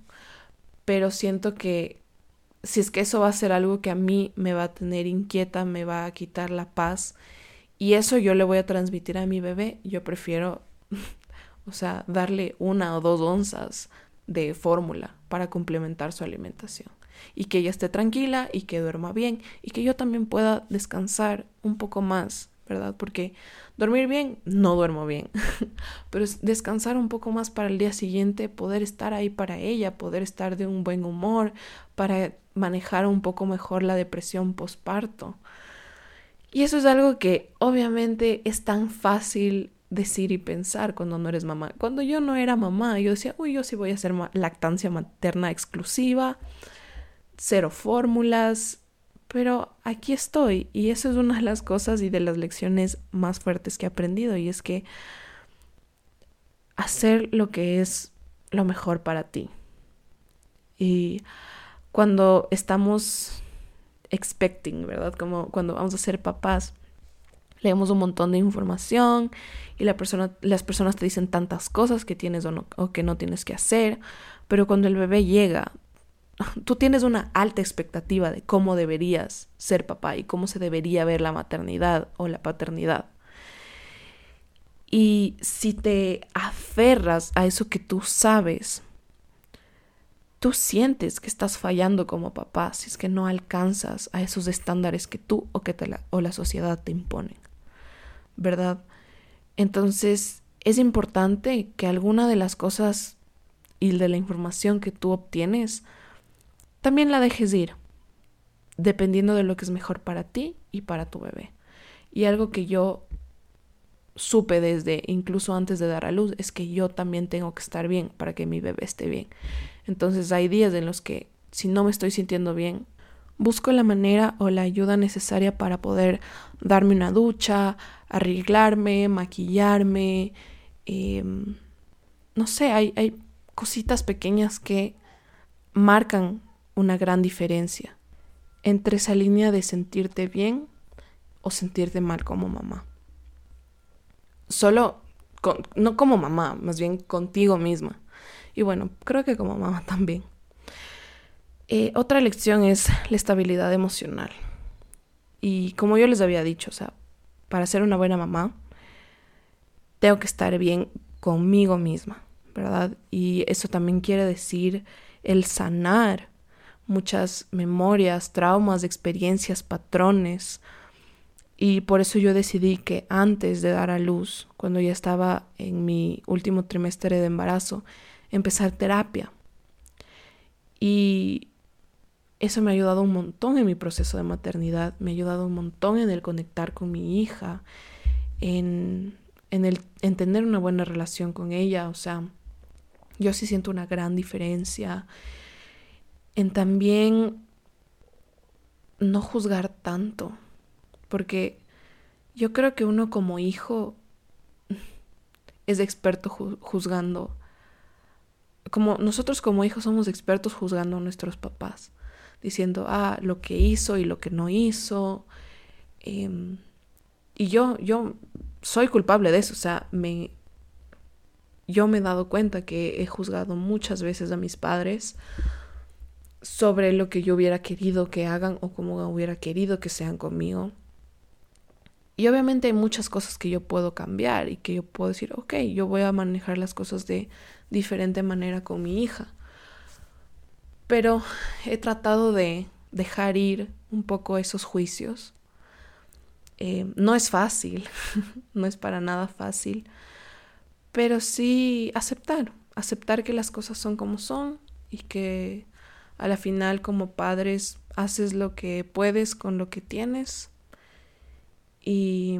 pero siento que si es que eso va a ser algo que a mí me va a tener inquieta, me va a quitar la paz y eso yo le voy a transmitir a mi bebé, yo prefiero, o sea, darle una o dos onzas de fórmula para complementar su alimentación y que ella esté tranquila y que duerma bien y que yo también pueda descansar un poco más, ¿verdad? Porque dormir bien, no duermo bien, pero es descansar un poco más para el día siguiente, poder estar ahí para ella, poder estar de un buen humor, para manejar un poco mejor la depresión postparto. Y eso es algo que obviamente es tan fácil decir y pensar cuando no eres mamá. Cuando yo no era mamá, yo decía, uy, yo sí voy a hacer lactancia materna exclusiva, cero fórmulas, pero aquí estoy y eso es una de las cosas y de las lecciones más fuertes que he aprendido y es que hacer lo que es lo mejor para ti. Y cuando estamos expecting, ¿verdad? Como cuando vamos a ser papás, leemos un montón de información y la persona, las personas te dicen tantas cosas que tienes o, no, o que no tienes que hacer, pero cuando el bebé llega, tú tienes una alta expectativa de cómo deberías ser papá y cómo se debería ver la maternidad o la paternidad. Y si te aferras a eso que tú sabes, tú sientes que estás fallando como papá si es que no alcanzas a esos estándares que tú o que la, o la sociedad te imponen. ¿Verdad? Entonces es importante que alguna de las cosas y de la información que tú obtienes también la dejes ir, dependiendo de lo que es mejor para ti y para tu bebé. Y algo que yo supe desde incluso antes de dar a luz es que yo también tengo que estar bien para que mi bebé esté bien. Entonces hay días en los que si no me estoy sintiendo bien, busco la manera o la ayuda necesaria para poder darme una ducha, arreglarme, maquillarme. Em, no sé, hay, hay cositas pequeñas que marcan una gran diferencia entre esa línea de sentirte bien o sentirte mal como mamá. Solo, no como mamá, más bien contigo misma. Y bueno, creo que como mamá también. Eh, otra lección es la estabilidad emocional. Y como yo les había dicho, o sea, para ser una buena mamá, tengo que estar bien conmigo misma, ¿verdad? Y eso también quiere decir el sanar muchas memorias, traumas, experiencias, patrones. Y por eso yo decidí que antes de dar a luz, cuando ya estaba en mi último trimestre de embarazo, empezar terapia. Y eso me ha ayudado un montón en mi proceso de maternidad, me ha ayudado un montón en el conectar con mi hija, en, en, el, en tener una buena relación con ella. O sea, yo sí siento una gran diferencia en también no juzgar tanto, porque yo creo que uno como hijo es experto juzgando. Como nosotros como hijos somos expertos juzgando a nuestros papás, diciendo, ah, lo que hizo y lo que no hizo. Em, y yo, yo soy culpable de eso, o sea, me, yo me he dado cuenta que he juzgado muchas veces a mis padres sobre lo que yo hubiera querido que hagan o como hubiera querido que sean conmigo. Y obviamente hay muchas cosas que yo puedo cambiar y que yo puedo decir, ok, yo voy a manejar las cosas de diferente manera con mi hija. Pero he tratado de dejar ir un poco esos juicios. Eh, no es fácil, no es para nada fácil, pero sí aceptar, aceptar que las cosas son como son y que a la final como padres haces lo que puedes con lo que tienes y,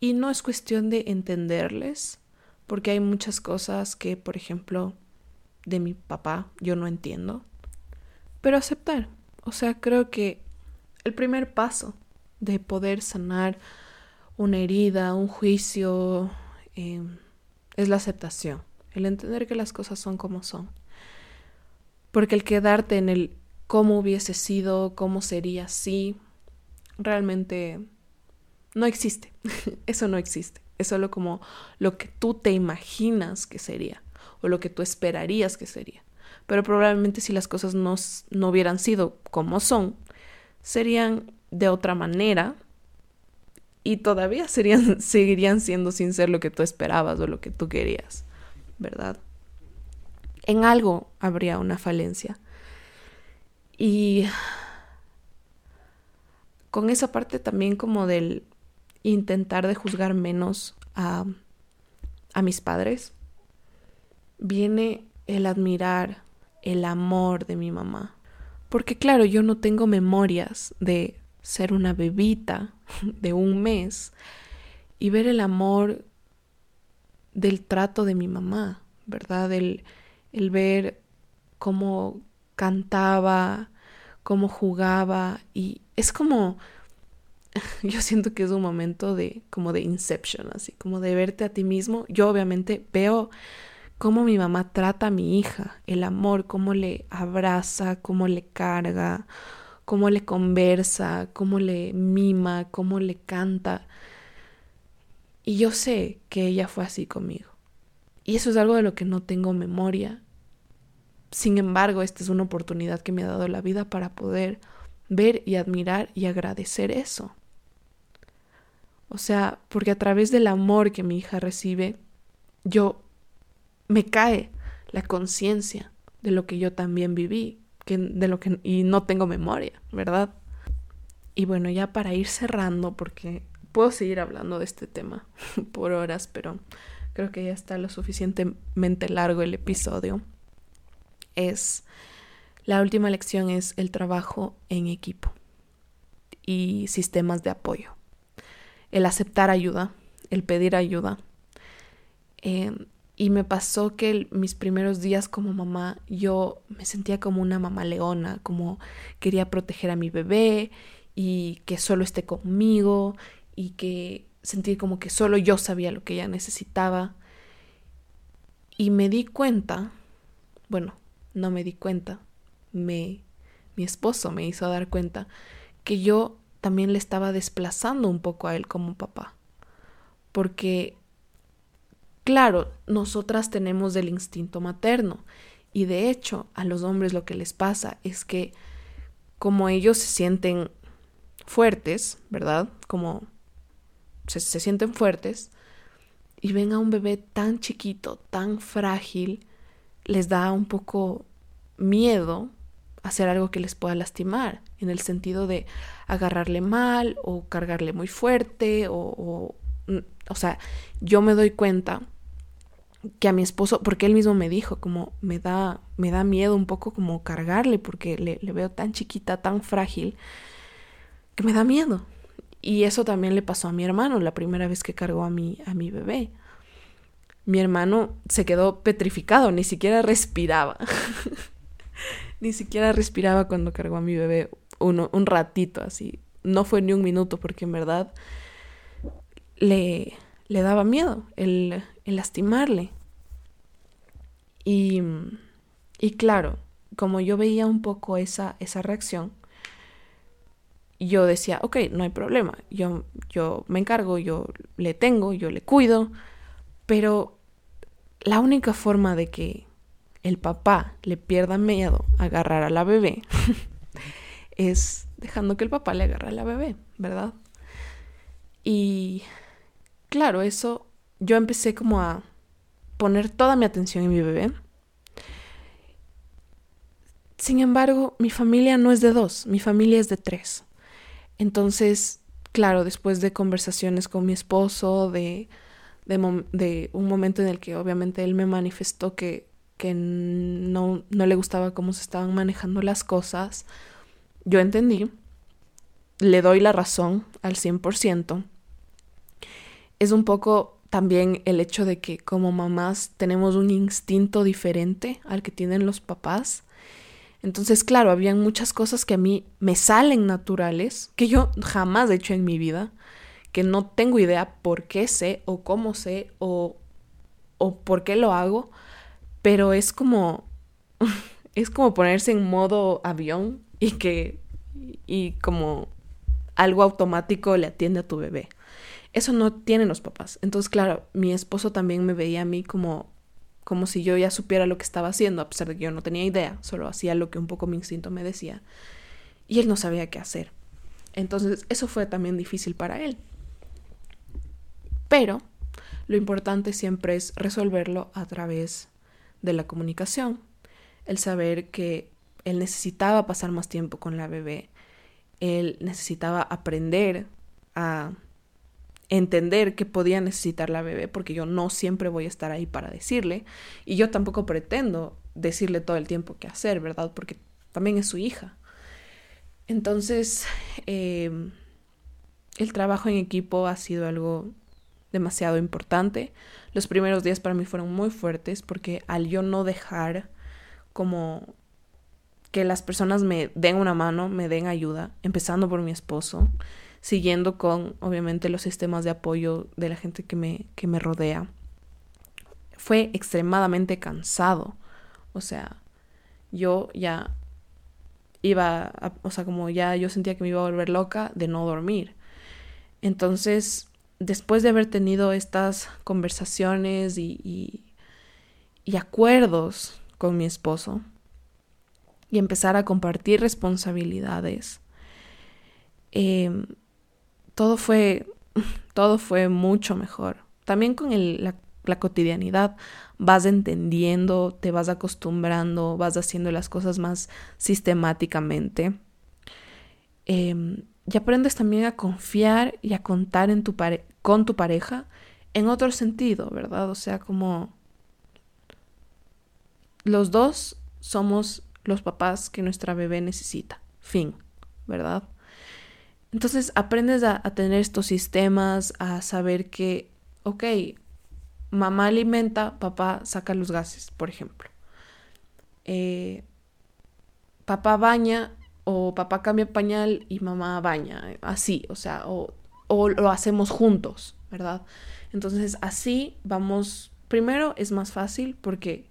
y no es cuestión de entenderles, porque hay muchas cosas que, por ejemplo, de mi papá yo no entiendo, pero aceptar. O sea, creo que el primer paso de poder sanar una herida, un juicio, eh, es la aceptación, el entender que las cosas son como son. Porque el quedarte en el cómo hubiese sido, cómo sería si, realmente no existe. Eso no existe. Es solo como lo que tú te imaginas que sería o lo que tú esperarías que sería. Pero probablemente si las cosas no, no hubieran sido como son, serían de otra manera y todavía serían, seguirían siendo sin ser lo que tú esperabas o lo que tú querías, ¿verdad? En algo habría una falencia. Y con esa parte también como del intentar de juzgar menos a, a mis padres, viene el admirar el amor de mi mamá. Porque claro, yo no tengo memorias de ser una bebita de un mes y ver el amor del trato de mi mamá, ¿verdad? El, el ver cómo cantaba, cómo jugaba y es como yo siento que es un momento de como de inception, así como de verte a ti mismo. Yo obviamente veo cómo mi mamá trata a mi hija, el amor, cómo le abraza, cómo le carga, cómo le conversa, cómo le mima, cómo le canta. Y yo sé que ella fue así conmigo. Y eso es algo de lo que no tengo memoria. Sin embargo, esta es una oportunidad que me ha dado la vida para poder ver y admirar y agradecer eso. O sea, porque a través del amor que mi hija recibe, yo me cae la conciencia de lo que yo también viví, que de lo que y no tengo memoria, ¿verdad? Y bueno, ya para ir cerrando porque puedo seguir hablando de este tema por horas, pero creo que ya está lo suficientemente largo el episodio. Es la última lección es el trabajo en equipo y sistemas de apoyo. El aceptar ayuda, el pedir ayuda. Em, y me pasó que mis primeros días como mamá yo me sentía como una mamá leona, como quería proteger a mi bebé y que solo esté conmigo y que sentí como que solo yo sabía lo que ella necesitaba. Y me di cuenta, bueno, no me di cuenta, me, mi esposo me hizo dar cuenta que yo también le estaba desplazando un poco a él como papá. Porque, claro, nosotras tenemos el instinto materno y de hecho a los hombres lo que les pasa es que como ellos se sienten fuertes, ¿verdad? Como se, sienten fuertes y ven a un bebé tan chiquito, tan frágil, les da un poco miedo hacer algo que les pueda lastimar, en el sentido de agarrarle mal o cargarle muy fuerte o, o, o sea, yo me doy cuenta que a mi esposo, porque él mismo me dijo, como me da, me da miedo un poco como cargarle, porque le veo tan chiquita, tan frágil, que me da miedo. Y eso también le pasó a mi hermano la primera vez que cargó a mi, a mi bebé. mi hermano se quedó petrificado, ni siquiera respiraba. ni siquiera respiraba cuando cargó a mi bebé uno, un ratito así. No fue ni un minuto porque en verdad le, le daba miedo el, el lastimarle. Y, y, claro, como yo veía un poco esa, esa reacción, yo decía, ok, no hay problema, yo, yo me encargo, yo le tengo, yo le cuido, pero la única forma de que el papá le pierda miedo a agarrar a la bebé es dejando que el papá le agarre a la bebé, ¿verdad? Y claro, eso yo empecé como a poner toda mi atención en mi bebé. Sin embargo, mi familia no es de dos, mi familia es de tres. Entonces, claro, después de conversaciones con mi esposo, de, un momento en el que obviamente él me manifestó que, que no, no le gustaba cómo se estaban manejando las cosas, yo entendí, le doy la razón al 100%. Es un poco también el hecho de que como mamás tenemos un instinto diferente al que tienen los papás entonces, claro, habían muchas cosas que a mí me salen naturales, que yo jamás he hecho en mi vida, que no tengo idea por qué sé o cómo sé o, o por qué lo hago, pero es como, es como ponerse en modo avión y que, y como algo automático le atiende a tu bebé. Eso no tienen los papás. Entonces, claro, mi esposo también me veía a mí como como si yo ya supiera lo que estaba haciendo, a pesar de que yo no tenía idea, solo hacía lo que un poco mi instinto me decía. Y él no sabía qué hacer. Entonces, eso fue también difícil para él. Pero lo importante siempre es resolverlo a través de la comunicación. El saber que él necesitaba pasar más tiempo con la bebé. Él necesitaba aprender a entender que podía necesitar la bebé, porque yo no siempre voy a estar ahí para decirle, y yo tampoco pretendo decirle todo el tiempo qué hacer, ¿verdad? Porque también es su hija. Entonces, em, el trabajo en equipo ha sido algo demasiado importante. Los primeros días para mí fueron muy fuertes porque al yo no dejar como que las personas me den una mano, me den ayuda, empezando por mi esposo, siguiendo con, obviamente, los sistemas de apoyo de la gente que me, que me rodea. Fue extremadamente cansado. O sea, yo ya iba, o sea, como ya yo sentía que me iba a volver loca de no dormir. Entonces, después de haber tenido estas conversaciones y, y, acuerdos con mi esposo y empezar a compartir responsabilidades, eh, todo fue, todo fue mucho mejor. También con la, cotidianidad vas entendiendo, te vas acostumbrando, vas haciendo las cosas más sistemáticamente. Em, y aprendes también a confiar y a contar en tu con tu pareja en otro sentido, ¿verdad? O sea, como los dos somos los papás que nuestra bebé necesita. Fin, ¿verdad? Entonces aprendes a, tener estos sistemas, a saber que, ok, mamá alimenta, papá saca los gases, por ejemplo. Eh, papá baña o papá cambia pañal y mamá baña, así, o sea, o, o lo hacemos juntos, ¿verdad? Entonces así vamos, primero es más fácil porque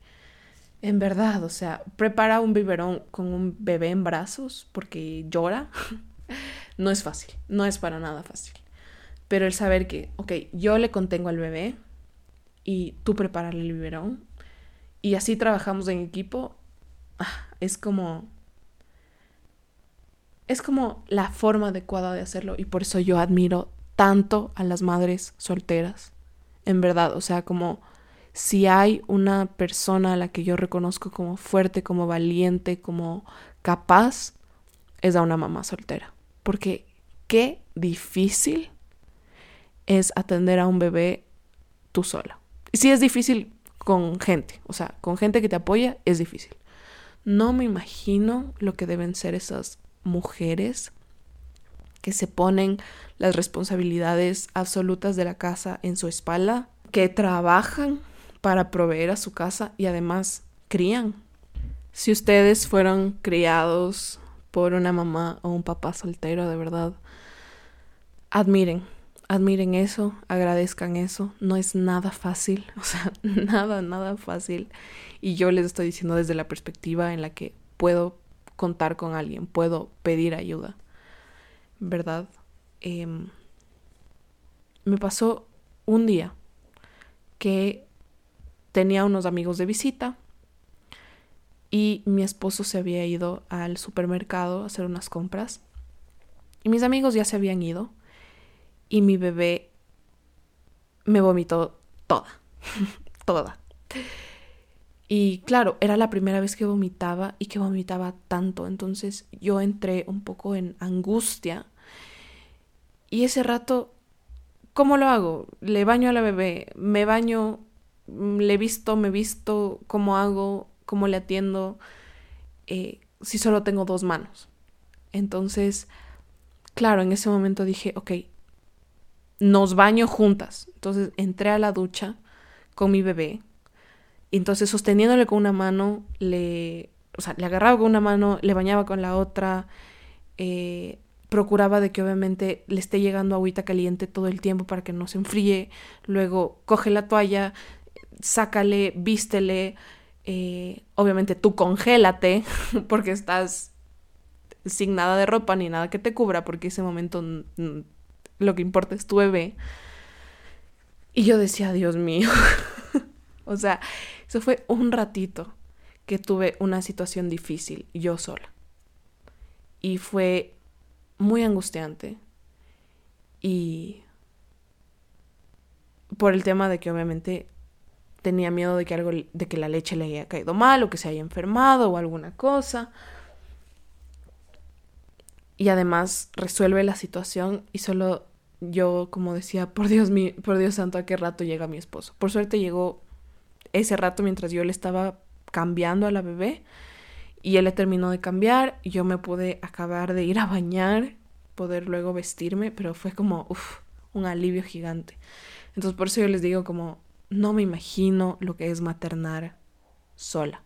en verdad, o sea, prepara un biberón con un bebé en brazos porque llora. No es fácil, no es para nada fácil. Pero el saber que, ok, yo le contengo al bebé y tú prepararle el biberón y así trabajamos en equipo, ah, es como... Es como la forma adecuada de hacerlo y por eso yo admiro tanto a las madres solteras. En verdad, o sea, como si hay una persona a la que yo reconozco como fuerte, como valiente, como capaz, es a una mamá soltera. Porque qué difícil es atender a un bebé tú sola. Y sí es difícil con gente, o sea, con gente que te apoya es difícil. No me imagino lo que deben ser esas mujeres que se ponen las responsabilidades absolutas de la casa en su espalda, que trabajan para proveer a su casa y además crían. Si ustedes fueron criados por una mamá o un papá soltero, de verdad, admiren, admiren eso, agradezcan eso. No es nada fácil, o sea, nada, nada fácil. Y yo les estoy diciendo desde la perspectiva en la que puedo contar con alguien, puedo pedir ayuda, ¿verdad? Em, me pasó un día que tenía unos amigos de visita y mi esposo se había ido al supermercado a hacer unas compras y mis amigos ya se habían ido y mi bebé me vomitó toda, toda. Y claro, era la primera vez que vomitaba y que vomitaba tanto, entonces yo entré un poco en angustia. Y ese rato, ¿cómo lo hago? Le baño a la bebé, me baño, le visto, me visto, ¿cómo hago? ¿Cómo le atiendo? Eh, si solo tengo dos manos. Entonces, claro, en ese momento dije, ok, nos baño juntas. Entonces entré a la ducha con mi bebé y entonces sosteniéndole con una mano, le, o sea, le agarraba con una mano, le bañaba con la otra, eh, procuraba de que obviamente le esté llegando agüita caliente todo el tiempo para que no se enfríe, luego coge la toalla, sácale, vístele, eh, obviamente tú congélate porque estás sin nada de ropa ni nada que te cubra porque ese momento lo que importa es tu bebé. Y yo decía, Dios mío, o sea, eso fue un ratito que tuve una situación difícil yo sola. Y fue muy angustiante. Y por el tema de que obviamente tenía miedo de que algo de que la leche le haya caído mal o que se haya enfermado o alguna cosa. Y además resuelve la situación y solo yo como decía, por Dios mío, por Dios santo, a qué rato llega mi esposo. Por suerte llegó ese rato mientras yo le estaba cambiando a la bebé y él le terminó de cambiar yo me pude acabar de ir a bañar, poder luego vestirme, pero fue como un alivio gigante. Entonces por eso yo les digo como no me imagino lo que es maternar sola.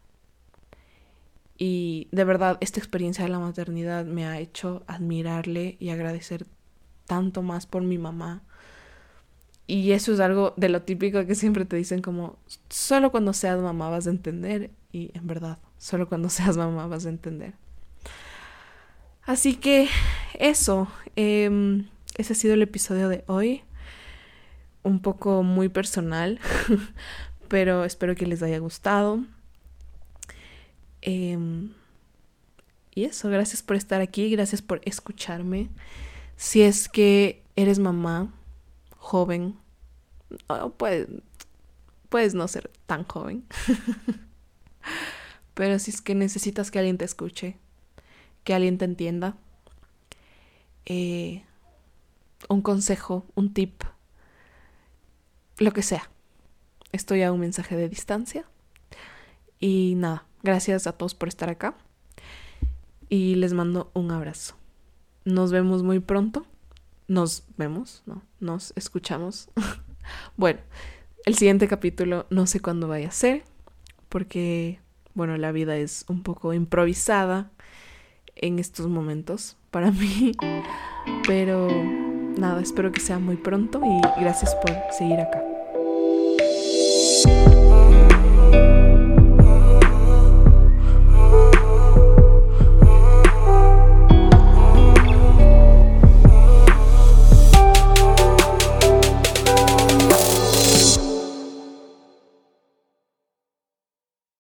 Y de verdad, esta experiencia de la maternidad me ha hecho admirarle y agradecer tanto más por mi mamá, y eso es algo de lo típico que siempre te dicen como, solo cuando seas mamá vas a entender. Y en verdad, solo cuando seas mamá vas a entender. Así que eso, em, ese ha sido el episodio de hoy. Un poco muy personal, pero espero que les haya gustado. Em, y eso, gracias por estar aquí, gracias por escucharme. Si es que eres mamá, joven, puedes, puedes no ser tan joven, pero si es que necesitas que alguien te escuche, que alguien te entienda, eh, un consejo, un tip, lo que sea. Estoy a un mensaje de distancia. Y nada, gracias a todos por estar acá. Y les mando un abrazo. Nos vemos muy pronto nos vemos, ¿no? Nos escuchamos. bueno, el siguiente capítulo no sé cuándo vaya a ser, porque, bueno, la vida es un poco improvisada en estos momentos para mí. Pero nada, espero que sea muy pronto y gracias por seguir acá.